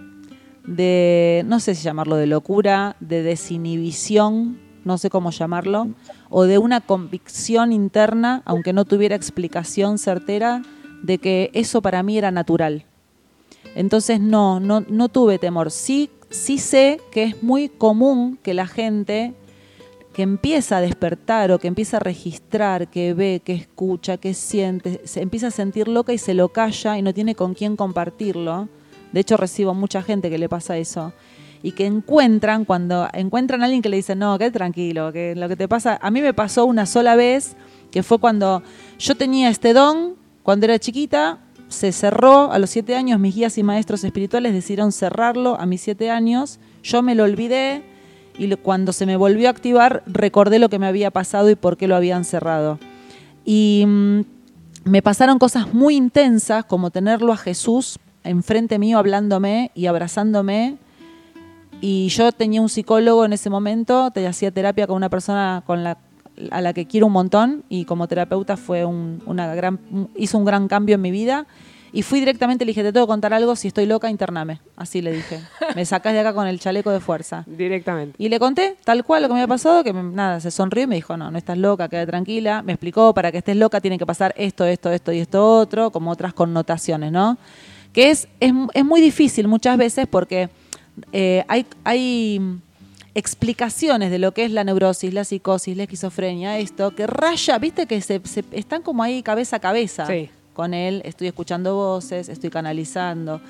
de, no sé si llamarlo de locura, de desinhibición, no sé cómo llamarlo, o de una convicción interna, aunque no tuviera explicación certera, de que eso para mí era natural. Entonces no, no, no tuve temor. Sí, sí sé que es muy común que la gente que empieza a despertar o que empieza a registrar, que ve, que escucha, que siente, se empieza a sentir loca y se lo calla y no tiene con quién compartirlo. De hecho, recibo mucha gente que le pasa eso. Y que encuentran, cuando encuentran a alguien que le dice, no, quédate tranquilo, que lo que te pasa, a mí me pasó una sola vez, que fue cuando yo tenía este don, cuando era chiquita, se cerró a los siete años, mis guías y maestros espirituales decidieron cerrarlo a mis siete años, yo me lo olvidé, y cuando se me volvió a activar recordé lo que me había pasado y por qué lo habían cerrado. Y mm, me pasaron cosas muy intensas como tenerlo a Jesús enfrente mío hablándome y abrazándome. Y yo tenía un psicólogo en ese momento, te hacía terapia con una persona con la, a la que quiero un montón y como terapeuta fue un- una gran, hizo un gran cambio en mi vida. Y fui directamente, le dije, te tengo que contar algo, si estoy loca, intername. Así le dije. Me sacás de acá con el chaleco de fuerza. Directamente. Y le conté tal cual lo que me había pasado, que me- nada, se sonrió y me dijo, no, no estás loca, queda tranquila. Me explicó, para que estés loca tiene que pasar esto, esto, esto y esto otro, como otras connotaciones, ¿no? Que es, es, es muy difícil muchas veces porque eh, hay, hay explicaciones de lo que es la neurosis, la psicosis, la esquizofrenia, esto, que raya, viste que se, se- están como ahí cabeza a cabeza Sí. con él, estoy escuchando voces, estoy canalizando.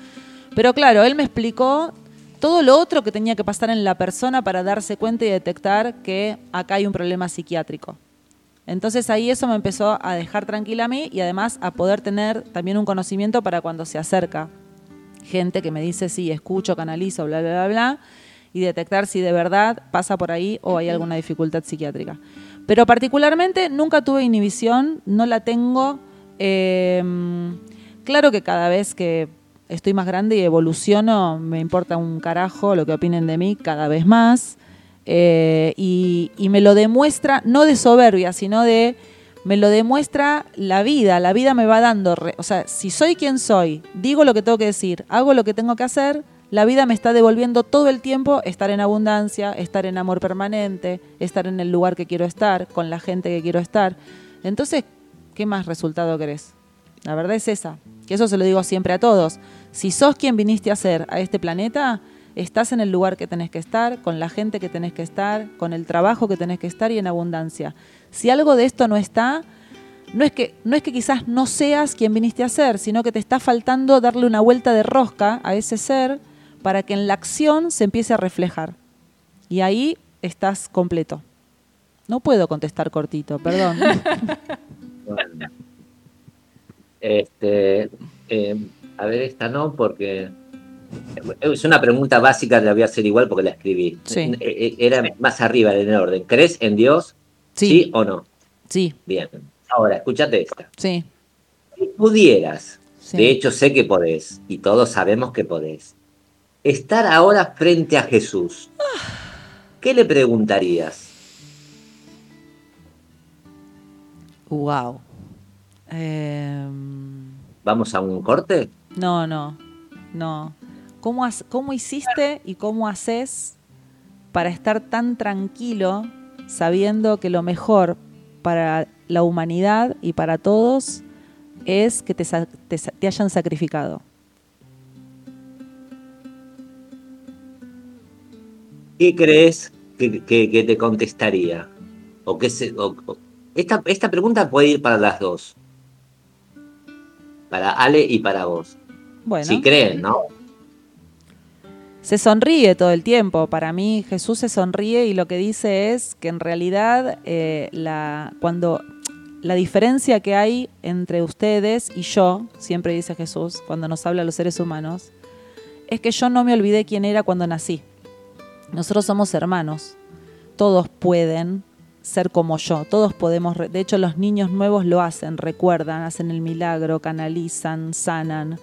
Pero claro, él me explicó todo lo otro que tenía que pasar en la persona para darse cuenta y detectar que acá hay un problema psiquiátrico. Entonces ahí eso me empezó a dejar tranquila a mí y además a poder tener también un conocimiento para cuando se acerca gente que me dice, sí, escucho, canalizo, bla, bla, bla, bla, y detectar si de verdad pasa por ahí o hay alguna dificultad psiquiátrica. Pero particularmente nunca tuve inhibición, no la tengo. Eh, claro que cada vez que estoy más grande y evoluciono, me importa un carajo lo que opinen de mí cada vez más. Eh, y, y me lo demuestra, no de soberbia, sino de, me lo demuestra la vida, la vida me va dando, re- o sea, si soy quien soy, digo lo que tengo que decir, hago lo que tengo que hacer, la vida me está devolviendo todo el tiempo estar en abundancia, estar en amor permanente, estar en el lugar que quiero estar, con la gente que quiero estar. Entonces, ¿qué más resultado querés? La verdad es esa, que eso se lo digo siempre a todos. Si sos quien viniste a ser a este planeta, estás en el lugar que tenés que estar, con la gente que tenés que estar, con el trabajo que tenés que estar y en abundancia. Si algo de esto no está, no es que, no es que quizás no seas quien viniste a ser, sino que te está faltando darle una vuelta de rosca a ese ser para que en la acción se empiece a reflejar. Y ahí estás completo. No puedo contestar cortito, perdón. Bueno. Este, eh, a ver, esta no, porque es una pregunta básica, la voy a hacer igual porque la escribí. Sí. Eh, eh, Era más arriba en el orden. ¿Crees en Dios? Sí. ¿Sí o no? Sí, Bien. Ahora, escúchate esta. sí. Si pudieras, Sí. de hecho sé que podés, y todos sabemos que podés, estar ahora frente a Jesús, ¿qué le preguntarías? Wow. Em, ¿Vamos a un corte? no, no, no. ¿Cómo, has- ¿Cómo hiciste y cómo haces para estar tan tranquilo sabiendo que lo mejor para la humanidad y para todos es que te, te te hayan sacrificado? ¿Qué crees que, que- que te contestaría? O que se, o- o- esta, esta pregunta puede ir para las dos. Para Ale y para vos. Bueno, Si creen, ¿no? se sonríe todo el tiempo. Para mí Jesús se sonríe y lo que dice es que en realidad eh, la, cuando la diferencia que hay entre ustedes y yo, siempre dice Jesús, cuando nos habla a los seres humanos, es que yo no me olvidé quién era cuando nací. Nosotros somos hermanos. Todos pueden ser como yo. Todos podemos, de hecho los niños nuevos lo hacen, recuerdan, hacen el milagro, canalizan, sanan.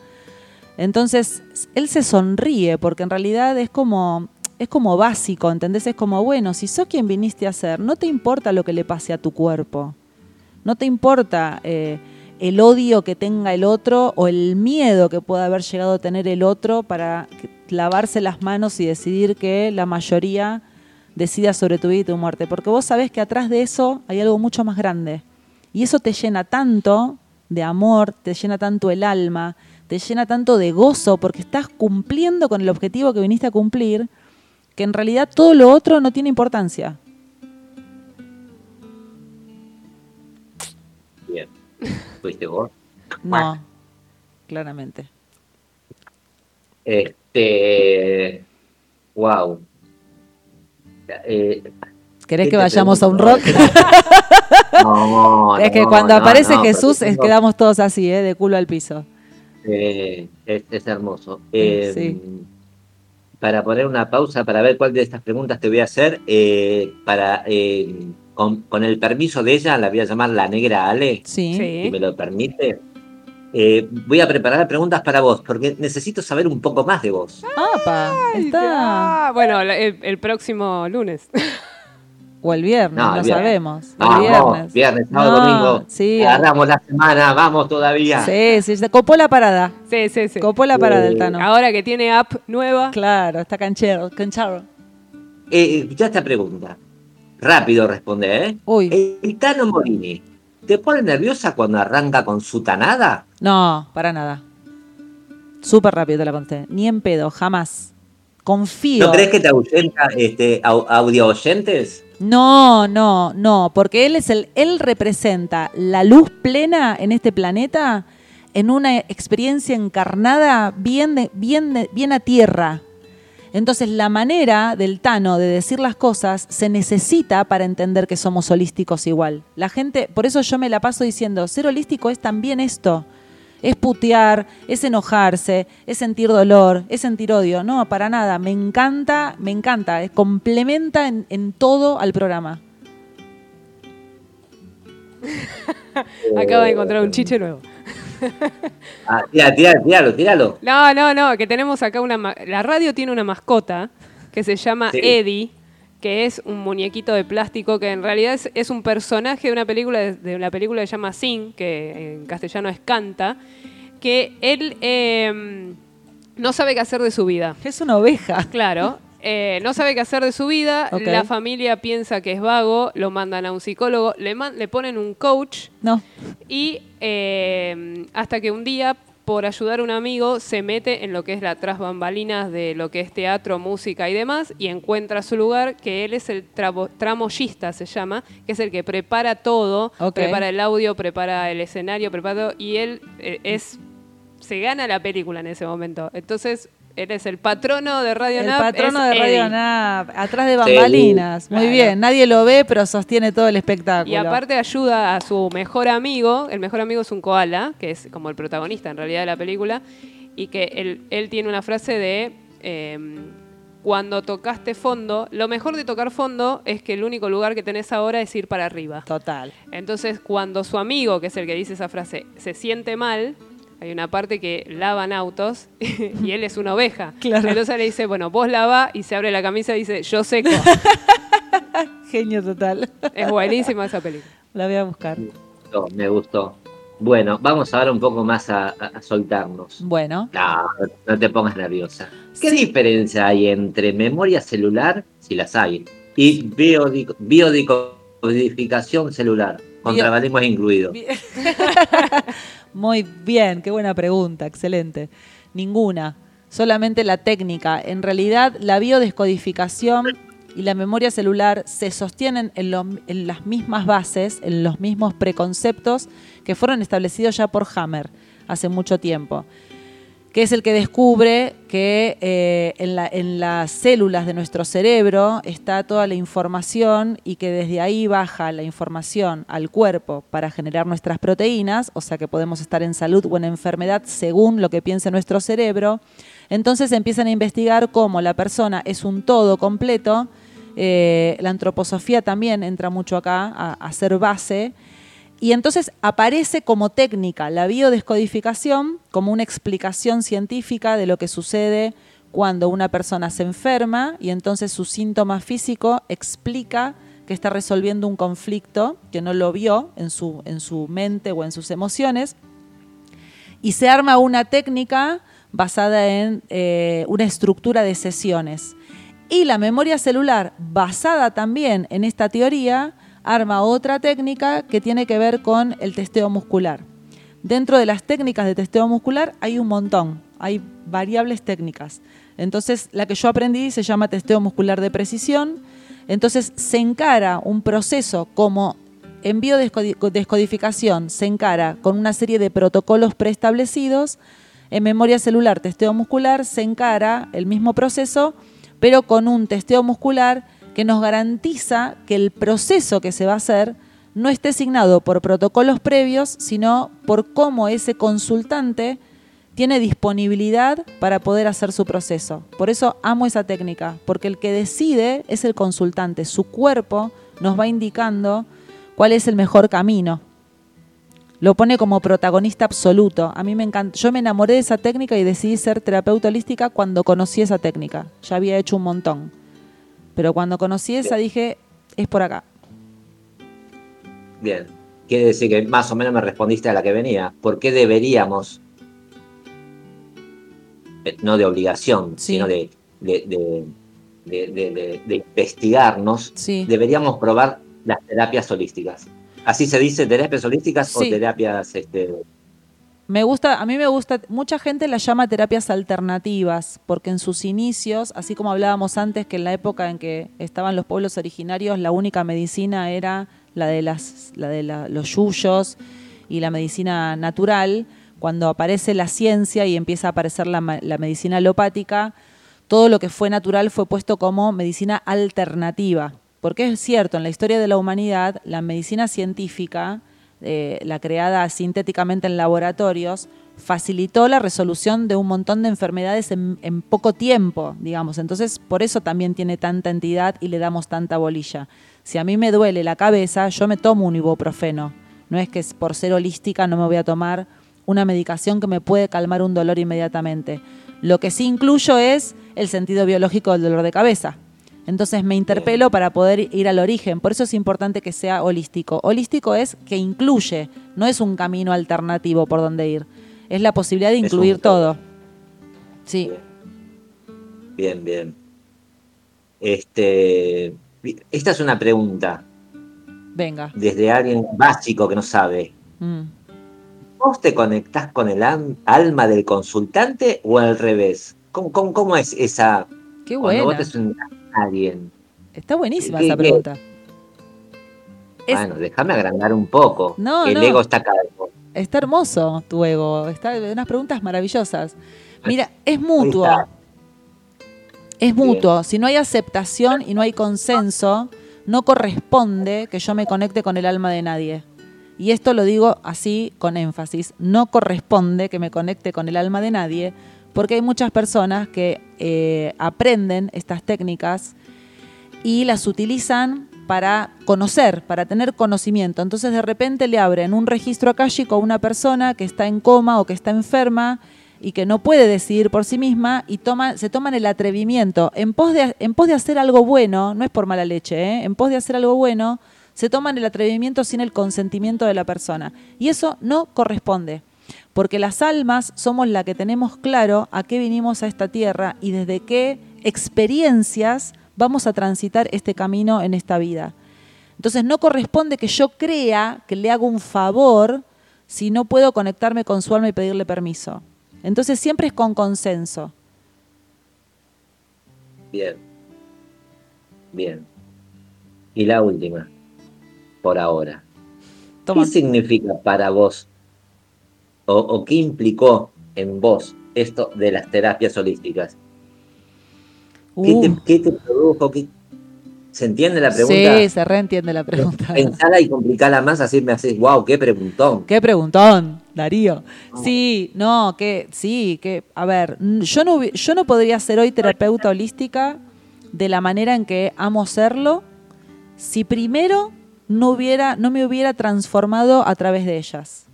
Entonces, él se sonríe porque en realidad es como es como básico, ¿entendés? Es como, bueno, si sos quien viniste a ser, no te importa lo que le pase a tu cuerpo. No te importa eh, el odio que tenga el otro o el miedo que pueda haber llegado a tener el otro para lavarse las manos y decidir que la mayoría decida sobre tu vida y tu muerte. Porque vos sabés que atrás de eso hay algo mucho más grande. Y eso te llena tanto de amor, te llena tanto el alma, te llena tanto de gozo, porque estás cumpliendo con el objetivo que viniste a cumplir, que en realidad todo lo otro no tiene importancia. ¿Fuiste vos? No, claramente. Este. Wow. Eh, ¿Querés ¿Qué que vayamos a un rock? no, es que no, cuando no, aparece no, Jesús es, no. quedamos todos así, ¿eh? de culo al piso. Eh, es, es hermoso. Eh, Sí. Para poner una pausa, para ver cuál de estas preguntas te voy a hacer, eh, para eh, con, con el permiso de ella, la voy a llamar la negra Ale, Sí. Si me lo permite. Eh, voy a preparar preguntas para vos, porque necesito saber un poco más de vos. ¡Apa! Está. Bueno, el, el próximo lunes. O el viernes, No, no, el viernes. sabemos. El Vamos, viernes. viernes, sábado, No, domingo. Sí, Agarramos la semana, vamos todavía. sí, sí, se copó la parada. Sí, sí, sí. Copó la parada el Eh, Tano. Ahora que tiene app nueva. Claro, está canchero, cancharo. Eh, escuchá esta pregunta. Rápido responde, ¿eh? Uy, El Tano Morini, ¿te pone nerviosa cuando arranca con su tanada? no, para nada. Súper rápido te la conté. Ni en pedo, jamás. Confío. ¿No crees que te ahuyenta este, au- audio oyentes? No, no, no, porque él es el, él representa la luz plena en este planeta en una experiencia encarnada bien, de- bien, de- bien a tierra. Entonces la manera del Tano de decir las cosas se necesita para entender que somos holísticos igual. La gente, por eso yo me la paso diciendo, ser holístico es también esto. Es putear, es enojarse, es sentir dolor, es sentir odio. No, para nada. Me encanta, me encanta. Complementa en, en todo al programa. Acaba de encontrar un chiche nuevo. Ah, tira, tira, tíralo, tíralo. No, no, no, que tenemos acá una... ma- La radio tiene una mascota que se llama Sí. Eddie, que es un muñequito de plástico que en realidad es, es un personaje de una película de, de una película que se llama Sing, que en castellano es Canta, que él eh, no sabe qué hacer de su vida. Es una oveja. Claro. Eh, no sabe qué hacer de su vida, la familia piensa que es vago, lo mandan a un psicólogo, le, man- le ponen un coach No. y eh, hasta que un día, por ayudar a un amigo, se mete en lo que es la tras bambalinas de lo que es teatro, música y demás, y encuentra su lugar, que él es el tramoyista, se llama, que es el que prepara todo, prepara el audio, prepara el escenario, prepara todo, y él eh, es se gana la película en ese momento. Entonces, él es el patrono de Radio El Nap, patrono es de Radio Eddie. Nap, atrás de bambalinas. Muy claro. bien, nadie lo ve, pero sostiene todo el espectáculo. Y aparte ayuda a su mejor amigo, el mejor amigo es un koala, que es como el protagonista en realidad de la película, y que él, él tiene una frase de, eh, cuando tocaste fondo, lo mejor de tocar fondo es que el único lugar que tenés ahora es ir para arriba. Total. Entonces, cuando su amigo, que es el que dice esa frase, se siente mal, hay una parte que lavan autos y él es una oveja. Claro. Entonces le dice, bueno, vos lava y se abre la camisa y dice, yo seco. Genio total. es buenísima esa película. La voy a buscar. No, me gustó. Bueno, vamos ahora un poco más a, soltarnos. Bueno, No, no te pongas nerviosa. ¿Qué Sí. diferencia hay entre memoria celular, si las hay, y biodico- biodecodificación celular, con Bio- trabalenguas incluido? Muy bien, qué buena pregunta, excelente. Ninguna, solamente la técnica. En realidad, la biodescodificación y la memoria celular se sostienen en, en las mismas bases, en los mismos preconceptos que fueron establecidos ya por Hammer hace mucho tiempo que es el que descubre que eh, en, la- en las células de nuestro cerebro está toda la información y que desde ahí baja la información al cuerpo para generar nuestras proteínas, o sea que podemos estar en salud o en enfermedad según lo que piense nuestro cerebro. Entonces empiezan a investigar cómo la persona es un todo completo. eh, la antroposofía también entra mucho acá a, a ser base. Y entonces aparece como técnica la biodescodificación como una explicación científica de lo que sucede cuando una persona se enferma y entonces su síntoma físico explica que está resolviendo un conflicto que no lo vio en su, en su mente o en sus emociones y se arma una técnica basada en eh, una estructura de sesiones. Y la memoria celular, basada también en esta teoría, arma otra técnica que tiene que ver con el testeo muscular. Dentro de las técnicas de testeo muscular hay un montón, hay variables técnicas. Entonces, la que yo aprendí se llama testeo muscular de precisión. Entonces, se encara un proceso como en biodescodificación, se encara con una serie de protocolos preestablecidos. En memoria celular, testeo muscular, se encara el mismo proceso, pero con un testeo muscular que nos garantiza que el proceso que se va a hacer no esté signado por protocolos previos, sino por cómo ese consultante tiene disponibilidad para poder hacer su proceso. Por eso amo esa técnica, porque el que decide es el consultante. Su cuerpo nos va indicando cuál es el mejor camino. Lo pone como protagonista absoluto. A mí me encanta. Yo me enamoré de esa técnica y decidí ser terapeuta holística cuando conocí esa técnica. Ya había hecho un montón. Pero cuando conocí esa dije, es por acá. Bien. Quiere decir que más o menos me respondiste a la que venía. ¿Por qué deberíamos, eh, no de obligación, Sí. sino de, de, de- de- de- de- de investigarnos, Sí. deberíamos probar las terapias holísticas? ¿Así se dice terapias holísticas o terapias este, Me gusta, a mí me gusta, mucha gente las llama terapias alternativas, porque en sus inicios, así como hablábamos antes que en la época en que estaban los pueblos originarios, la única medicina era la de las, la la- los yuyos y la medicina natural, cuando aparece la ciencia y empieza a aparecer la, la medicina alopática, todo lo que fue natural fue puesto como medicina alternativa. Porque es cierto, en la historia de la humanidad, la medicina científica, eh, la creada sintéticamente en laboratorios, facilitó la resolución de un montón de enfermedades en, en poco tiempo, digamos. Entonces, por eso también tiene tanta entidad y le damos tanta bolilla. Si a mí me duele la cabeza, yo me tomo un ibuprofeno. No es que por ser holística no me voy a tomar una medicación que me puede calmar un dolor inmediatamente. Lo que sí incluyo es el sentido biológico del dolor de cabeza. Entonces me interpelo para poder ir al origen. Por eso es importante que sea holístico. Holístico es que incluye, no es un camino alternativo por donde ir. Es la posibilidad de incluir todo. Sí. Bien, bien. Este, esta es una pregunta Venga. desde alguien básico que no sabe. Mm. ¿Vos te conectás con el alma del consultante o al revés? ¿Cómo, cómo, cómo es esa Qué vos buena. te alguien? Está buenísima ¿Qué- esa qué- pregunta. Es- Bueno, déjame agrandar un poco. No, el no. ego está acá. Está hermoso tu ego. Está unas preguntas maravillosas. Mira, es mutuo. Es Bien. mutuo. Si no hay aceptación y no hay consenso, no corresponde que yo me conecte con el alma de nadie. Y esto lo digo así con énfasis. No corresponde que me conecte con el alma de nadie porque hay muchas personas que eh, aprenden estas técnicas y las utilizan para conocer, para tener conocimiento. Entonces de repente le abren un registro akáshico a una persona que está en coma o que está enferma y que no puede decidir por sí misma y se toman el atrevimiento en pos, de, en pos de hacer algo bueno, no es por mala leche, ¿eh? en pos de hacer algo bueno, se toman el atrevimiento sin el consentimiento de la persona. Y eso no corresponde, porque las almas somos la que tenemos claro a qué vinimos a esta tierra y desde qué experiencias vamos a transitar este camino en esta vida. Entonces no corresponde que yo crea que le hago un favor si no puedo conectarme con su alma y pedirle permiso. Entonces siempre es con consenso. Bien. Bien. Y la última, por ahora. Toma. ¿Qué significa para vos o, o qué implicó en vos esto de las terapias holísticas? ¿Qué, Uh, te, qué te produjo? ¿Qué- ¿Se entiende la pregunta? sí, se reentiende la pregunta. Pensala y complicala más, así me haces, wow, qué preguntón. Qué preguntón, Darío. Sí, no, que sí, que a ver, yo no yo no podría ser hoy terapeuta holística de la manera en que amo serlo si primero no hubiera no me hubiera transformado a través de ellas.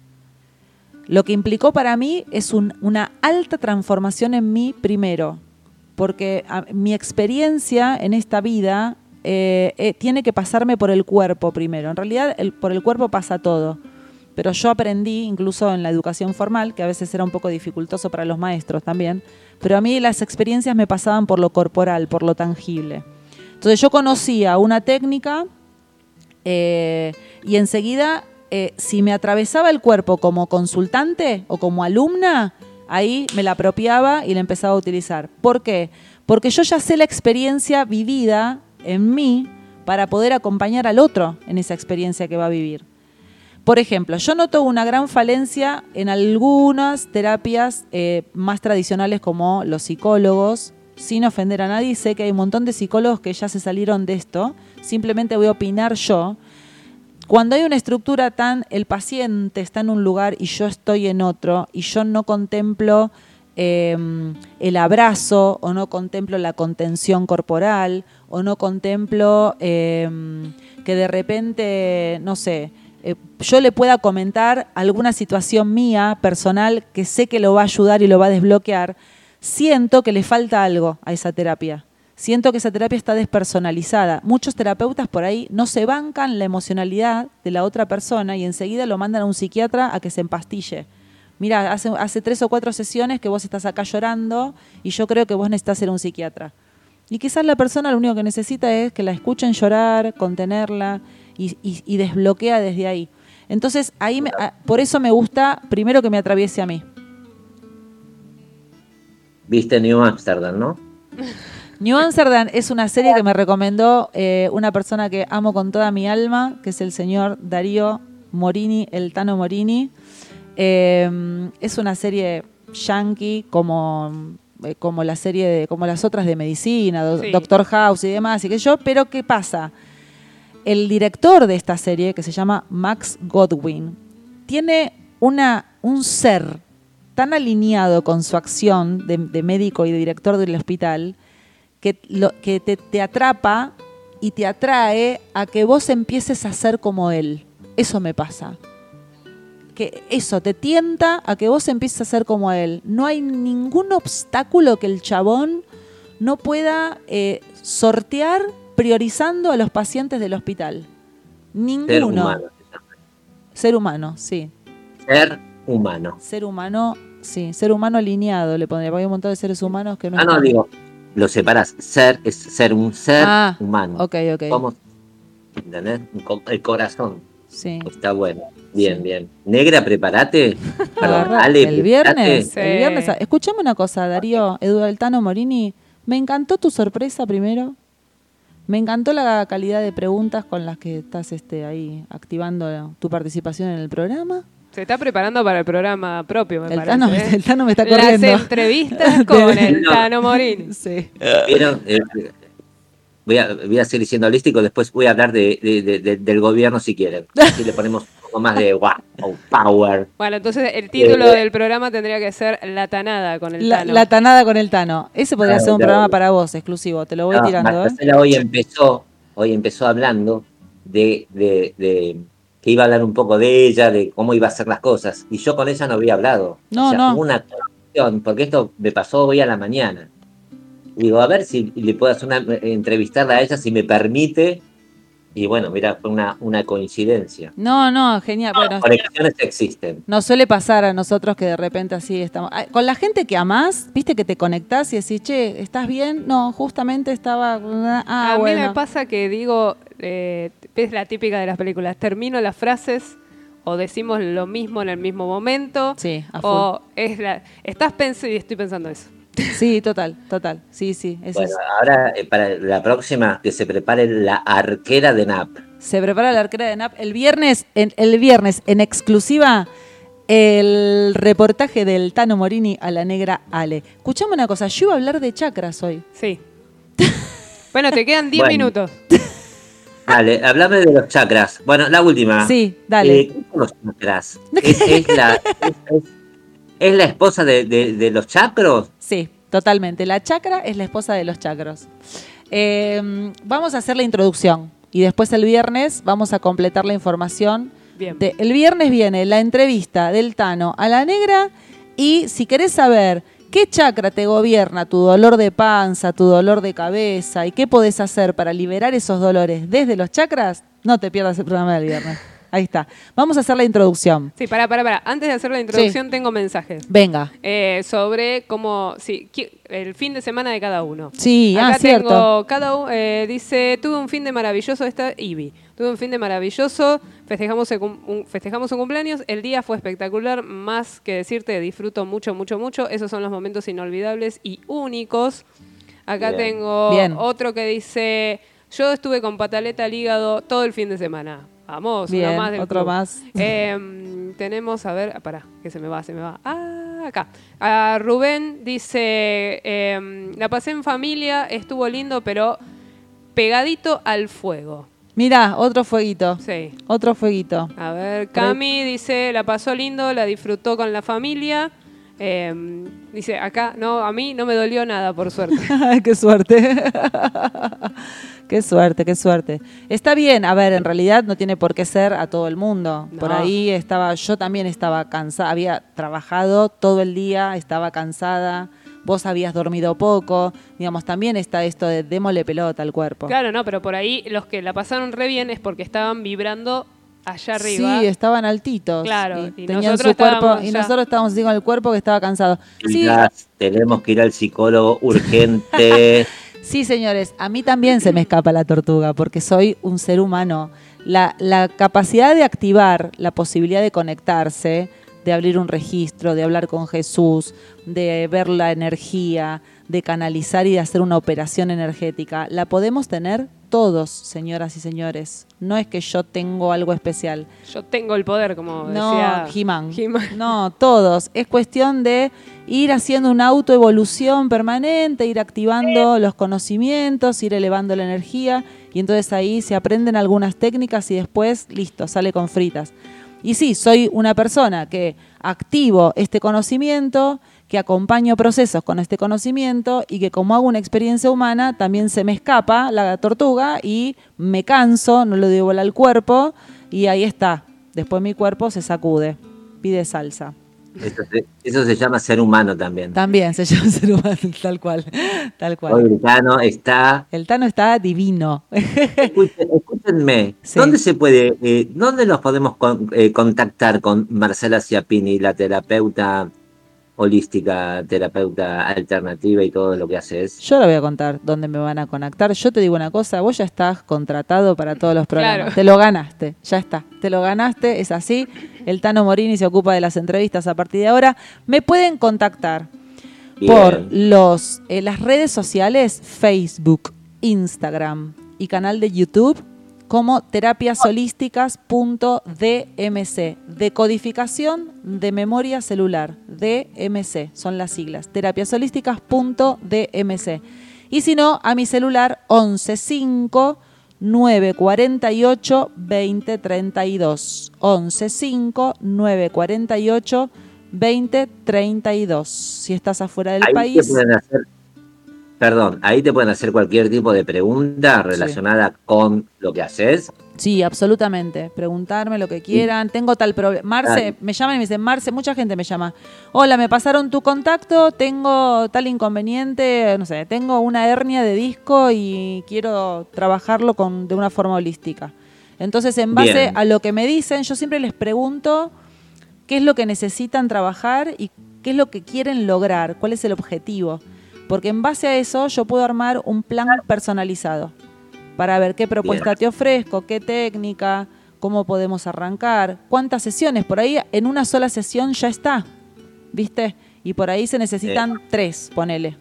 Lo que implicó para mí es un- una alta transformación en mí primero, porque mi experiencia en esta vida eh, eh, tiene que pasarme por el cuerpo primero. En realidad, por el cuerpo pasa todo. Pero yo aprendí, incluso en la educación formal, que a veces era un poco dificultoso para los maestros también, pero a mí las experiencias me pasaban por lo corporal, por lo tangible. Entonces yo conocía una técnica eh, y enseguida, eh, si me atravesaba el cuerpo como consultante o como alumna, ahí me la apropiaba y la empezaba a utilizar. ¿Por qué? Porque yo ya sé la experiencia vivida en mí para poder acompañar al otro en esa experiencia que va a vivir. Por ejemplo, yo noto una gran falencia en algunas terapias eh, más tradicionales como los psicólogos, sin ofender a nadie, sé que hay un montón de psicólogos que ya se salieron de esto, simplemente voy a opinar yo. Cuando hay una estructura tan, el paciente está en un lugar y yo estoy en otro, y yo no contemplo eh, el abrazo, o no contemplo la contención corporal, o no contemplo eh, que de repente, no sé, eh, yo le pueda comentar alguna situación mía, personal, que sé que lo va a ayudar y lo va a desbloquear, siento que le falta algo a esa terapia. Siento que esa terapia está despersonalizada. Muchos terapeutas por ahí no se bancan la emocionalidad de la otra persona y enseguida lo mandan a un psiquiatra a que se empastille. Mira, hace, hace tres o cuatro sesiones que vos estás acá llorando y yo creo que vos necesitas ser un psiquiatra. Y quizás la persona lo único que necesita es que la escuchen llorar, contenerla y, y- y desbloquea desde ahí. Entonces, ahí me- a- por eso me gusta primero que me atraviese a mí. Viste New Amsterdam, ¿no? New Amsterdam es una serie que me recomendó eh, una persona que amo con toda mi alma, que es el señor Darío Morini, el Tano Morini. Eh, es una serie yankee como, eh, como la serie de, como las otras de medicina, Do- Sí. Doctor House y demás, y que yo, pero ¿qué pasa? El director de esta serie, que se llama Max Godwin, tiene una, un ser tan alineado con su acción de, de médico y de director del hospital que, lo, que te, te atrapa y te atrae a que vos empieces a ser como él. Eso me pasa. que eso te tienta a que vos empieces a ser como él. No hay ningún obstáculo que el chabón no pueda eh, sortear priorizando a los pacientes del hospital. Ninguno. Ser humano. Ser humano, sí. Ser humano. Ser humano, sí. Ser humano alineado, le pondría. Porque hay un montón de seres humanos que no Ah, no, digo, lo separas. Ser es ser un ser Ah, humano. Ok, ok. Como, ¿entendés? El corazón. Sí. Está bueno. Bien, Sí. bien. Negra, prepárate. Perdón, Agarra- Ale, el viernes, Sí. el viernes. Escuchame una cosa, Darío, Eduardo Morini. Me encantó tu sorpresa primero. Me encantó la calidad de preguntas con las que estás este, ahí activando tu participación en el programa. Se está preparando para el programa propio, me El parece. Tano, ¿eh? el Tano me está corriendo. Las entrevistas con el No. Tano Morín. Eh, voy, a, voy a seguir siendo holístico, después voy a hablar de, de- de- de- del gobierno si quieren. Así le ponemos un poco más de wow, power. Bueno, entonces el título Eh, del programa tendría que ser La Tanada con el La, Tano. la tanada con el Tano. Ese podría ser un claro. programa para vos, exclusivo. Te lo voy No, tirando, ¿eh? Hoy empezó, hoy empezó hablando de, de- de- que iba a hablar un poco de ella, de cómo iba a hacer las cosas. Y yo con ella no había hablado. No, o sea, no. hubo una conexión, porque esto me pasó hoy a la mañana. Digo, a ver si le puedo hacer una eh, entrevistarla a ella, si me permite. Y bueno, mira, fue una, una coincidencia. No, no, genial. Bueno, Conexiones existen. Nos suele pasar a nosotros que de repente así estamos. Con la gente que amás, viste que te conectás y decís, che, ¿estás bien? No, justamente estaba. Ah, a mí bueno. me pasa que digo, eh, es la típica de las películas, termino las frases o decimos lo mismo en el mismo momento. Sí, a full. O es la, estás pensando y estoy pensando eso. Sí, total, total. Sí, sí. eso Bueno, es. ahora eh, para la próxima que se prepare la arquera de NAP. Se prepara la arquera de NAP. El viernes, en, el viernes, en exclusiva, el reportaje del Tano Morini a la negra Ale. Escuchame una cosa, yo iba a hablar de chakras hoy. Sí. bueno, te quedan 10 Bueno. minutos. Dale, hablame de los chakras. Bueno, la última. Sí, dale. Eh, ¿qué son los chakras? ¿Es, es la, es, es- es la esposa de, de- de los chakros? Sí, totalmente. La chakra es la esposa de los chakros. Eh, vamos a hacer la introducción y después el viernes vamos a completar la información. Bien. de- el viernes viene la entrevista del Tano a la negra y si querés saber qué chakra te gobierna tu dolor de panza, tu dolor de cabeza y qué podés hacer para liberar esos dolores desde los chakras, no te pierdas el programa del viernes. Ahí está. Vamos a hacer la introducción. Sí, para, para, para. Antes de hacer la introducción tengo mensajes. Venga. Eh, sobre cómo, sí, el fin de semana de cada uno. Sí, Acá ah, cierto. tengo, cada eh, dice, tuve un fin de maravilloso, esta Ivy, tuve un fin de maravilloso, festejamos, un, festejamos un cumpleaños, el día fue espectacular, más que decirte, disfruto mucho, mucho, mucho, esos son los momentos inolvidables y únicos. Acá Bien. tengo Bien. otro que dice, yo estuve con pataleta al hígado todo el fin de semana. Vamos, Bien, más del otro club. más. Em, tenemos, a ver, pará, que se me va, se me va. Ah, acá. Ah, Rubén dice, em, la pasé en familia, estuvo lindo, pero pegadito al fuego. Mirá, otro fueguito. Sí. Otro fueguito. A ver, Cami dice, la pasó lindo, la disfrutó con la familia. Em, dice, acá, no, a mí no me dolió nada, por suerte. Qué suerte. qué suerte, qué suerte. Está bien, a ver, en realidad no tiene por qué ser a todo el mundo. Por ahí estaba, yo también estaba cansada, había trabajado todo el día, estaba cansada. Vos habías dormido poco, digamos, también está esto de démosle pelota al cuerpo. Claro, no, pero por ahí los que la pasaron re bien es porque estaban vibrando allá arriba. Sí, estaban altitos. Claro, y y tenían su cuerpo y ya- nosotros estábamos así con el cuerpo que estaba cansado. Sí, tenemos que ir al psicólogo urgente. Sí, señores, a mí también se me escapa la tortuga porque soy un ser humano. La, la capacidad de activar la posibilidad de conectarse, de abrir un registro, de hablar con Jesús, de ver la energía, de canalizar y de hacer una operación energética, la podemos tener todos, señoras y señores. No es que yo tengo algo especial. Yo tengo el poder, como No, decía He-Man. He-Man. No, todos. Es cuestión de ir haciendo una autoevolución permanente, ir activando los conocimientos, ir elevando la energía y entonces ahí se aprenden algunas técnicas y después, listo, sale con fritas. Y sí, soy una persona que activo este conocimiento, que acompaño procesos con este conocimiento y que como hago una experiencia humana, también se me escapa la tortuga y me canso, no le doy bola al cuerpo y ahí está. Después mi cuerpo se sacude. pide salsa. Eso se, eso se llama ser humano también. También se llama ser humano, tal cual, tal Hoy cual. el Tano está. El Tano está divino. Escuchen- Escúchenme, Sí. ¿dónde se puede, eh, dónde nos podemos con- eh, contactar con Marcela Ciapini, la terapeuta holística, terapeuta alternativa y todo lo que haces? Yo le voy a contar dónde me van a conectar. Yo te digo una cosa, vos ya estás contratado para todos los programas. Claro. Te lo ganaste, ya está. Te lo ganaste, es así. El Tano Morini se ocupa de las entrevistas a partir de ahora. Me pueden contactar Bien. por los, eh, las redes sociales, Facebook, Instagram y canal de YouTube como terapiasholísticas.dmc, decodificación de memoria celular, DMC, son las siglas, terapiasholísticas.dmc. Y si no, a mi celular 115 948 2032. 115 948 2032. Si estás afuera del Ahí país. pueden hacer, perdón, ahí te pueden hacer cualquier tipo de pregunta relacionada con lo que haces. Sí, absolutamente. Preguntarme lo que quieran. Tengo tal problema. Marce, me llaman y me dicen, Marce, mucha gente me llama. Hola, me pasaron tu contacto, tengo tal inconveniente, no sé, tengo una hernia de disco y quiero trabajarlo con, de una forma holística. Entonces, en base Bien. a lo que me dicen, yo siempre les pregunto qué es lo que necesitan trabajar y qué es lo que quieren lograr, cuál es el objetivo. Porque en base a eso yo puedo armar un plan personalizado para ver qué propuesta te ofrezco, qué técnica, cómo podemos arrancar, cuántas sesiones. Por ahí en una sola sesión ya está, ¿viste? Y por ahí se necesitan tres, ponele.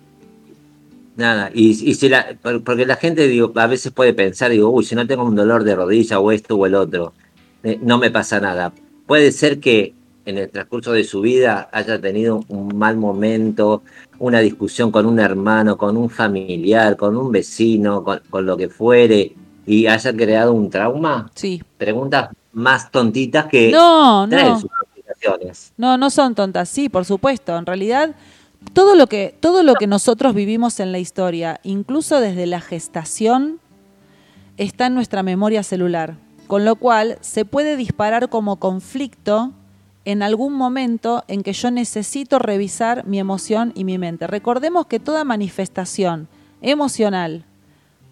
Nada, y, y si la, por- porque la gente digo, a veces puede pensar, digo, uy, si no tengo un dolor de rodilla o esto o el otro, eh, no me pasa nada. Puede ser que en el transcurso de su vida haya tenido un mal momento, una discusión con un hermano, con un familiar, con un vecino, con, con lo que fuere, y haya creado un trauma. Sí. Preguntas más tontitas que No, traen no. sus complicaciones. No, no son tontas, sí, por supuesto. En realidad, todo lo que, todo lo que nosotros vivimos en la historia, incluso desde la gestación, está en nuestra memoria celular. Con lo cual, se puede disparar como conflicto en algún momento en que yo necesito revisar mi emoción y mi mente. Recordemos que toda manifestación emocional,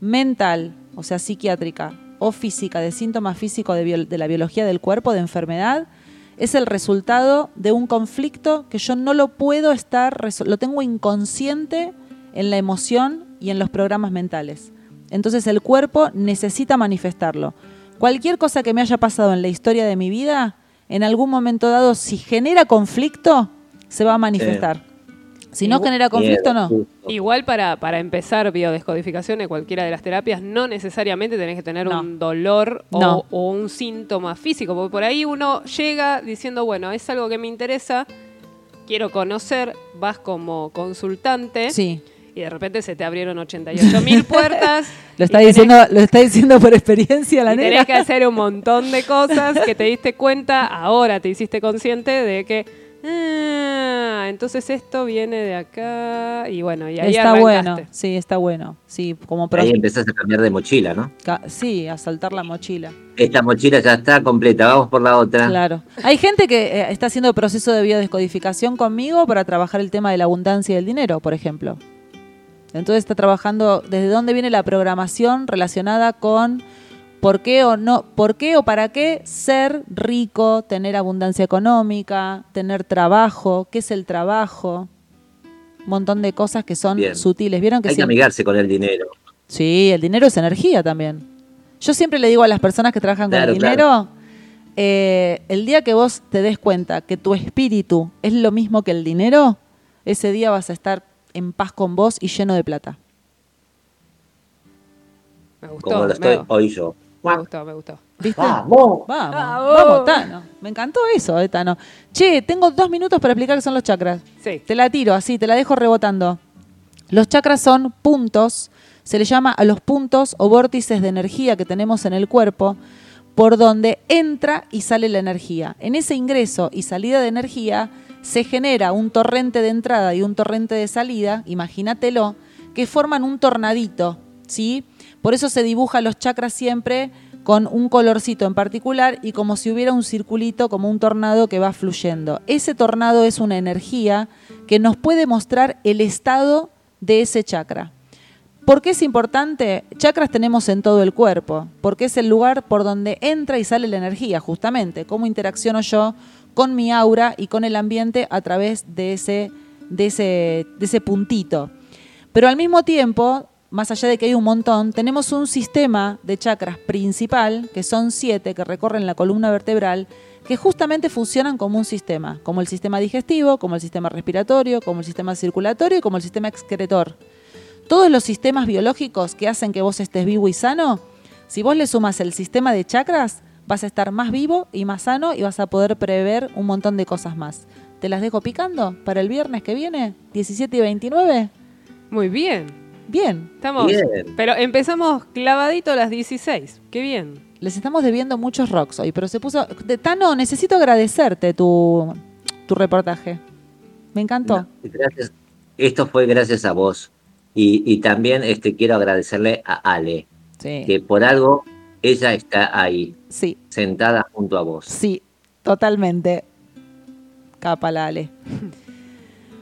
mental, o sea, psiquiátrica o física, de síntomas físicos de, la biología del cuerpo, de enfermedad, es el resultado de un conflicto que yo no lo puedo estar, lo tengo inconsciente en la emoción y en los programas mentales. Entonces el cuerpo necesita manifestarlo. Cualquier cosa que me haya pasado en la historia de mi vida, en algún momento dado, si genera conflicto, se va a manifestar. Si no genera conflicto, no. Igual para, para empezar biodescodificación en cualquiera de las terapias, no necesariamente tenés que tener No. un dolor o, No. o un síntoma físico, porque por ahí uno llega diciendo, bueno, es algo que me interesa, quiero conocer, vas como consultante Sí. Y de repente se te abrieron 88 mil puertas. Lo y está, tenés- diciendo, lo está diciendo por experiencia la y negra. tenés que hacer un montón de cosas que te diste cuenta, ahora te hiciste consciente de que, ah, entonces esto viene de acá y bueno, y ahí Está arrancaste. bueno, sí, está bueno. Sí, como Ahí empezás a cambiar de mochila, ¿no? ca- sí, a soltar la mochila. Esta mochila ya está completa, vamos por la otra. Claro. Hay gente que eh, está haciendo proceso de biodescodificación conmigo para trabajar el tema de la abundancia y el dinero, por ejemplo. Entonces está trabajando desde dónde viene la programación relacionada con por qué o no, por qué o para qué ser rico, tener abundancia económica, tener trabajo, qué es el trabajo, un montón de cosas que son Bien. sutiles. ¿Vieron que Hay que amigarse con el dinero. Sí, el dinero es energía también. Yo siempre le digo a las personas que trabajan con el dinero, eh, el día que vos te des cuenta que tu espíritu es lo mismo que el dinero, ese día vas a estar en paz con vos y lleno de plata. Me gustó, como lo me, estoy hoy yo. me gustó, me gustó. ¿Viste? ¡Vamos! Vamos, Vamos. vamos, Tano. Me encantó eso, eh, Tano. Che, tengo dos minutos para explicar qué son los chakras. Sí. Te la tiro así, te la dejo rebotando. Los chakras son puntos, se le llama a los puntos o vórtices de energía que tenemos en el cuerpo, por donde entra y sale la energía. En ese ingreso y salida de energía se genera un torrente de entrada y un torrente de salida, imagínatelo, que forman un tornadito, ¿sí? Por eso se dibujan los chakras siempre con un colorcito en particular y como si hubiera un circulito, como un tornado que va fluyendo. Ese tornado es una energía que nos puede mostrar el estado de ese chakra. ¿Por qué es importante? Chakras tenemos en todo el cuerpo, porque es el lugar por donde entra y sale la energía, justamente. Cómo interacciono yo con mi aura y con el ambiente a través de ese, de ese, de ese puntito. Pero al mismo tiempo, más allá de que hay un montón, tenemos un sistema de chakras principal, que son siete, que recorren la columna vertebral, que justamente funcionan como un sistema, como el sistema digestivo, como el sistema respiratorio, como el sistema circulatorio y como el sistema excretor. Todos los sistemas biológicos que hacen que vos estés vivo y sano, si vos le sumas el sistema de chakras, vas a estar más vivo y más sano y vas a poder prever un montón de cosas más. ¿Te las dejo picando para el viernes que viene, 17 y 29? Muy bien. Bien. Estamos. Bien. Pero empezamos clavadito a las 16. Qué bien. Les estamos debiendo muchos rocks hoy, pero se puso... De- Tano, necesito agradecerte tu, tu reportaje. Me encantó. No, gracias. Esto fue gracias a vos. Y, y también este, quiero agradecerle a Ale, Sí, que por algo ella está ahí, sí, sentada junto a vos. sí, totalmente. Capa la Ale.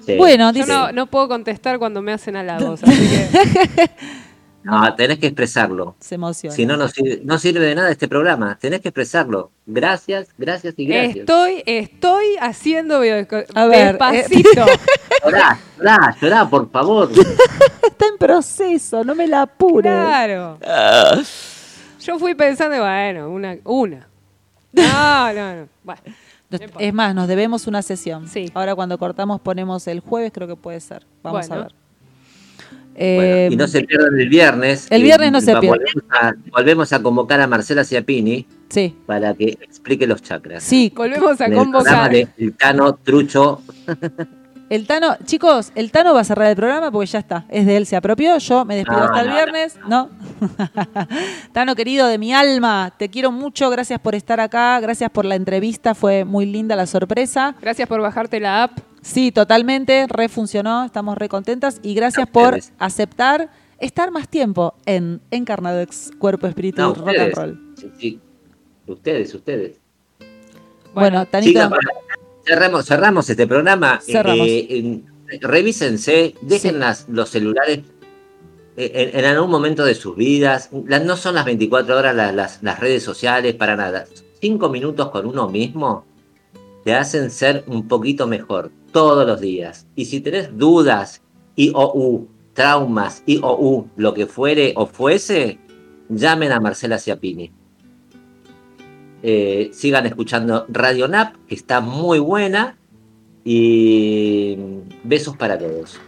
Sí. Bueno, Yo dice... no, no puedo contestar cuando me hacen halagos, así que No, tenés que expresarlo. Se emociona. Si no, no sirve, no sirve de nada este programa. Tenés que expresarlo. Gracias, gracias y gracias. estoy, estoy haciendo video A ver, eh, despacito. Llorá, llorá, llorá, por favor. Está en proceso, no me la apures. Claro. Yo fui pensando, bueno, una, una. No, no, no. Bueno. Es más, nos debemos una sesión. Sí. Ahora cuando cortamos ponemos el jueves, creo que puede ser. Vamos Bueno. a ver. Bueno, Eh, y no se pierdan el viernes. el viernes no se pierdan. Volvemos a, volvemos a convocar a Marcela Ciapini Sí, para que explique los chakras. sí. volvemos a En el programa convocar. de El Cano Trucho. El Tano, chicos, el Tano va a cerrar el programa porque ya está. Es de él, se apropió. Yo me despido No, hasta el no, viernes. No. Tano, querido de mi alma, te quiero mucho. Gracias por estar acá. Gracias por la entrevista. Fue muy linda la sorpresa. Gracias por bajarte la app. Sí, totalmente. Refuncionó. Estamos re contentas. Y gracias por ustedes. aceptar estar más tiempo en Encarnadex Cuerpo, Espíritu No, Rock and. Roll. Sí, sí. Ustedes, ustedes. Bueno, Tanito. Para- cerramos, cerramos este programa. Cerramos. Eh, en- revísense, dejen Sí. las- los celulares eh, en, en algún momento de sus vidas. Las- no son las 24 horas las, las- las redes sociales para nada. Cinco minutos con uno mismo te hacen ser un poquito mejor todos los días. Y si tenés dudas y o u, traumas y o u, lo que fuere o fuese, llamen a Marcela Ciapini. Eh, sigan escuchando Radio Nap, que está muy buena. Y besos para todos.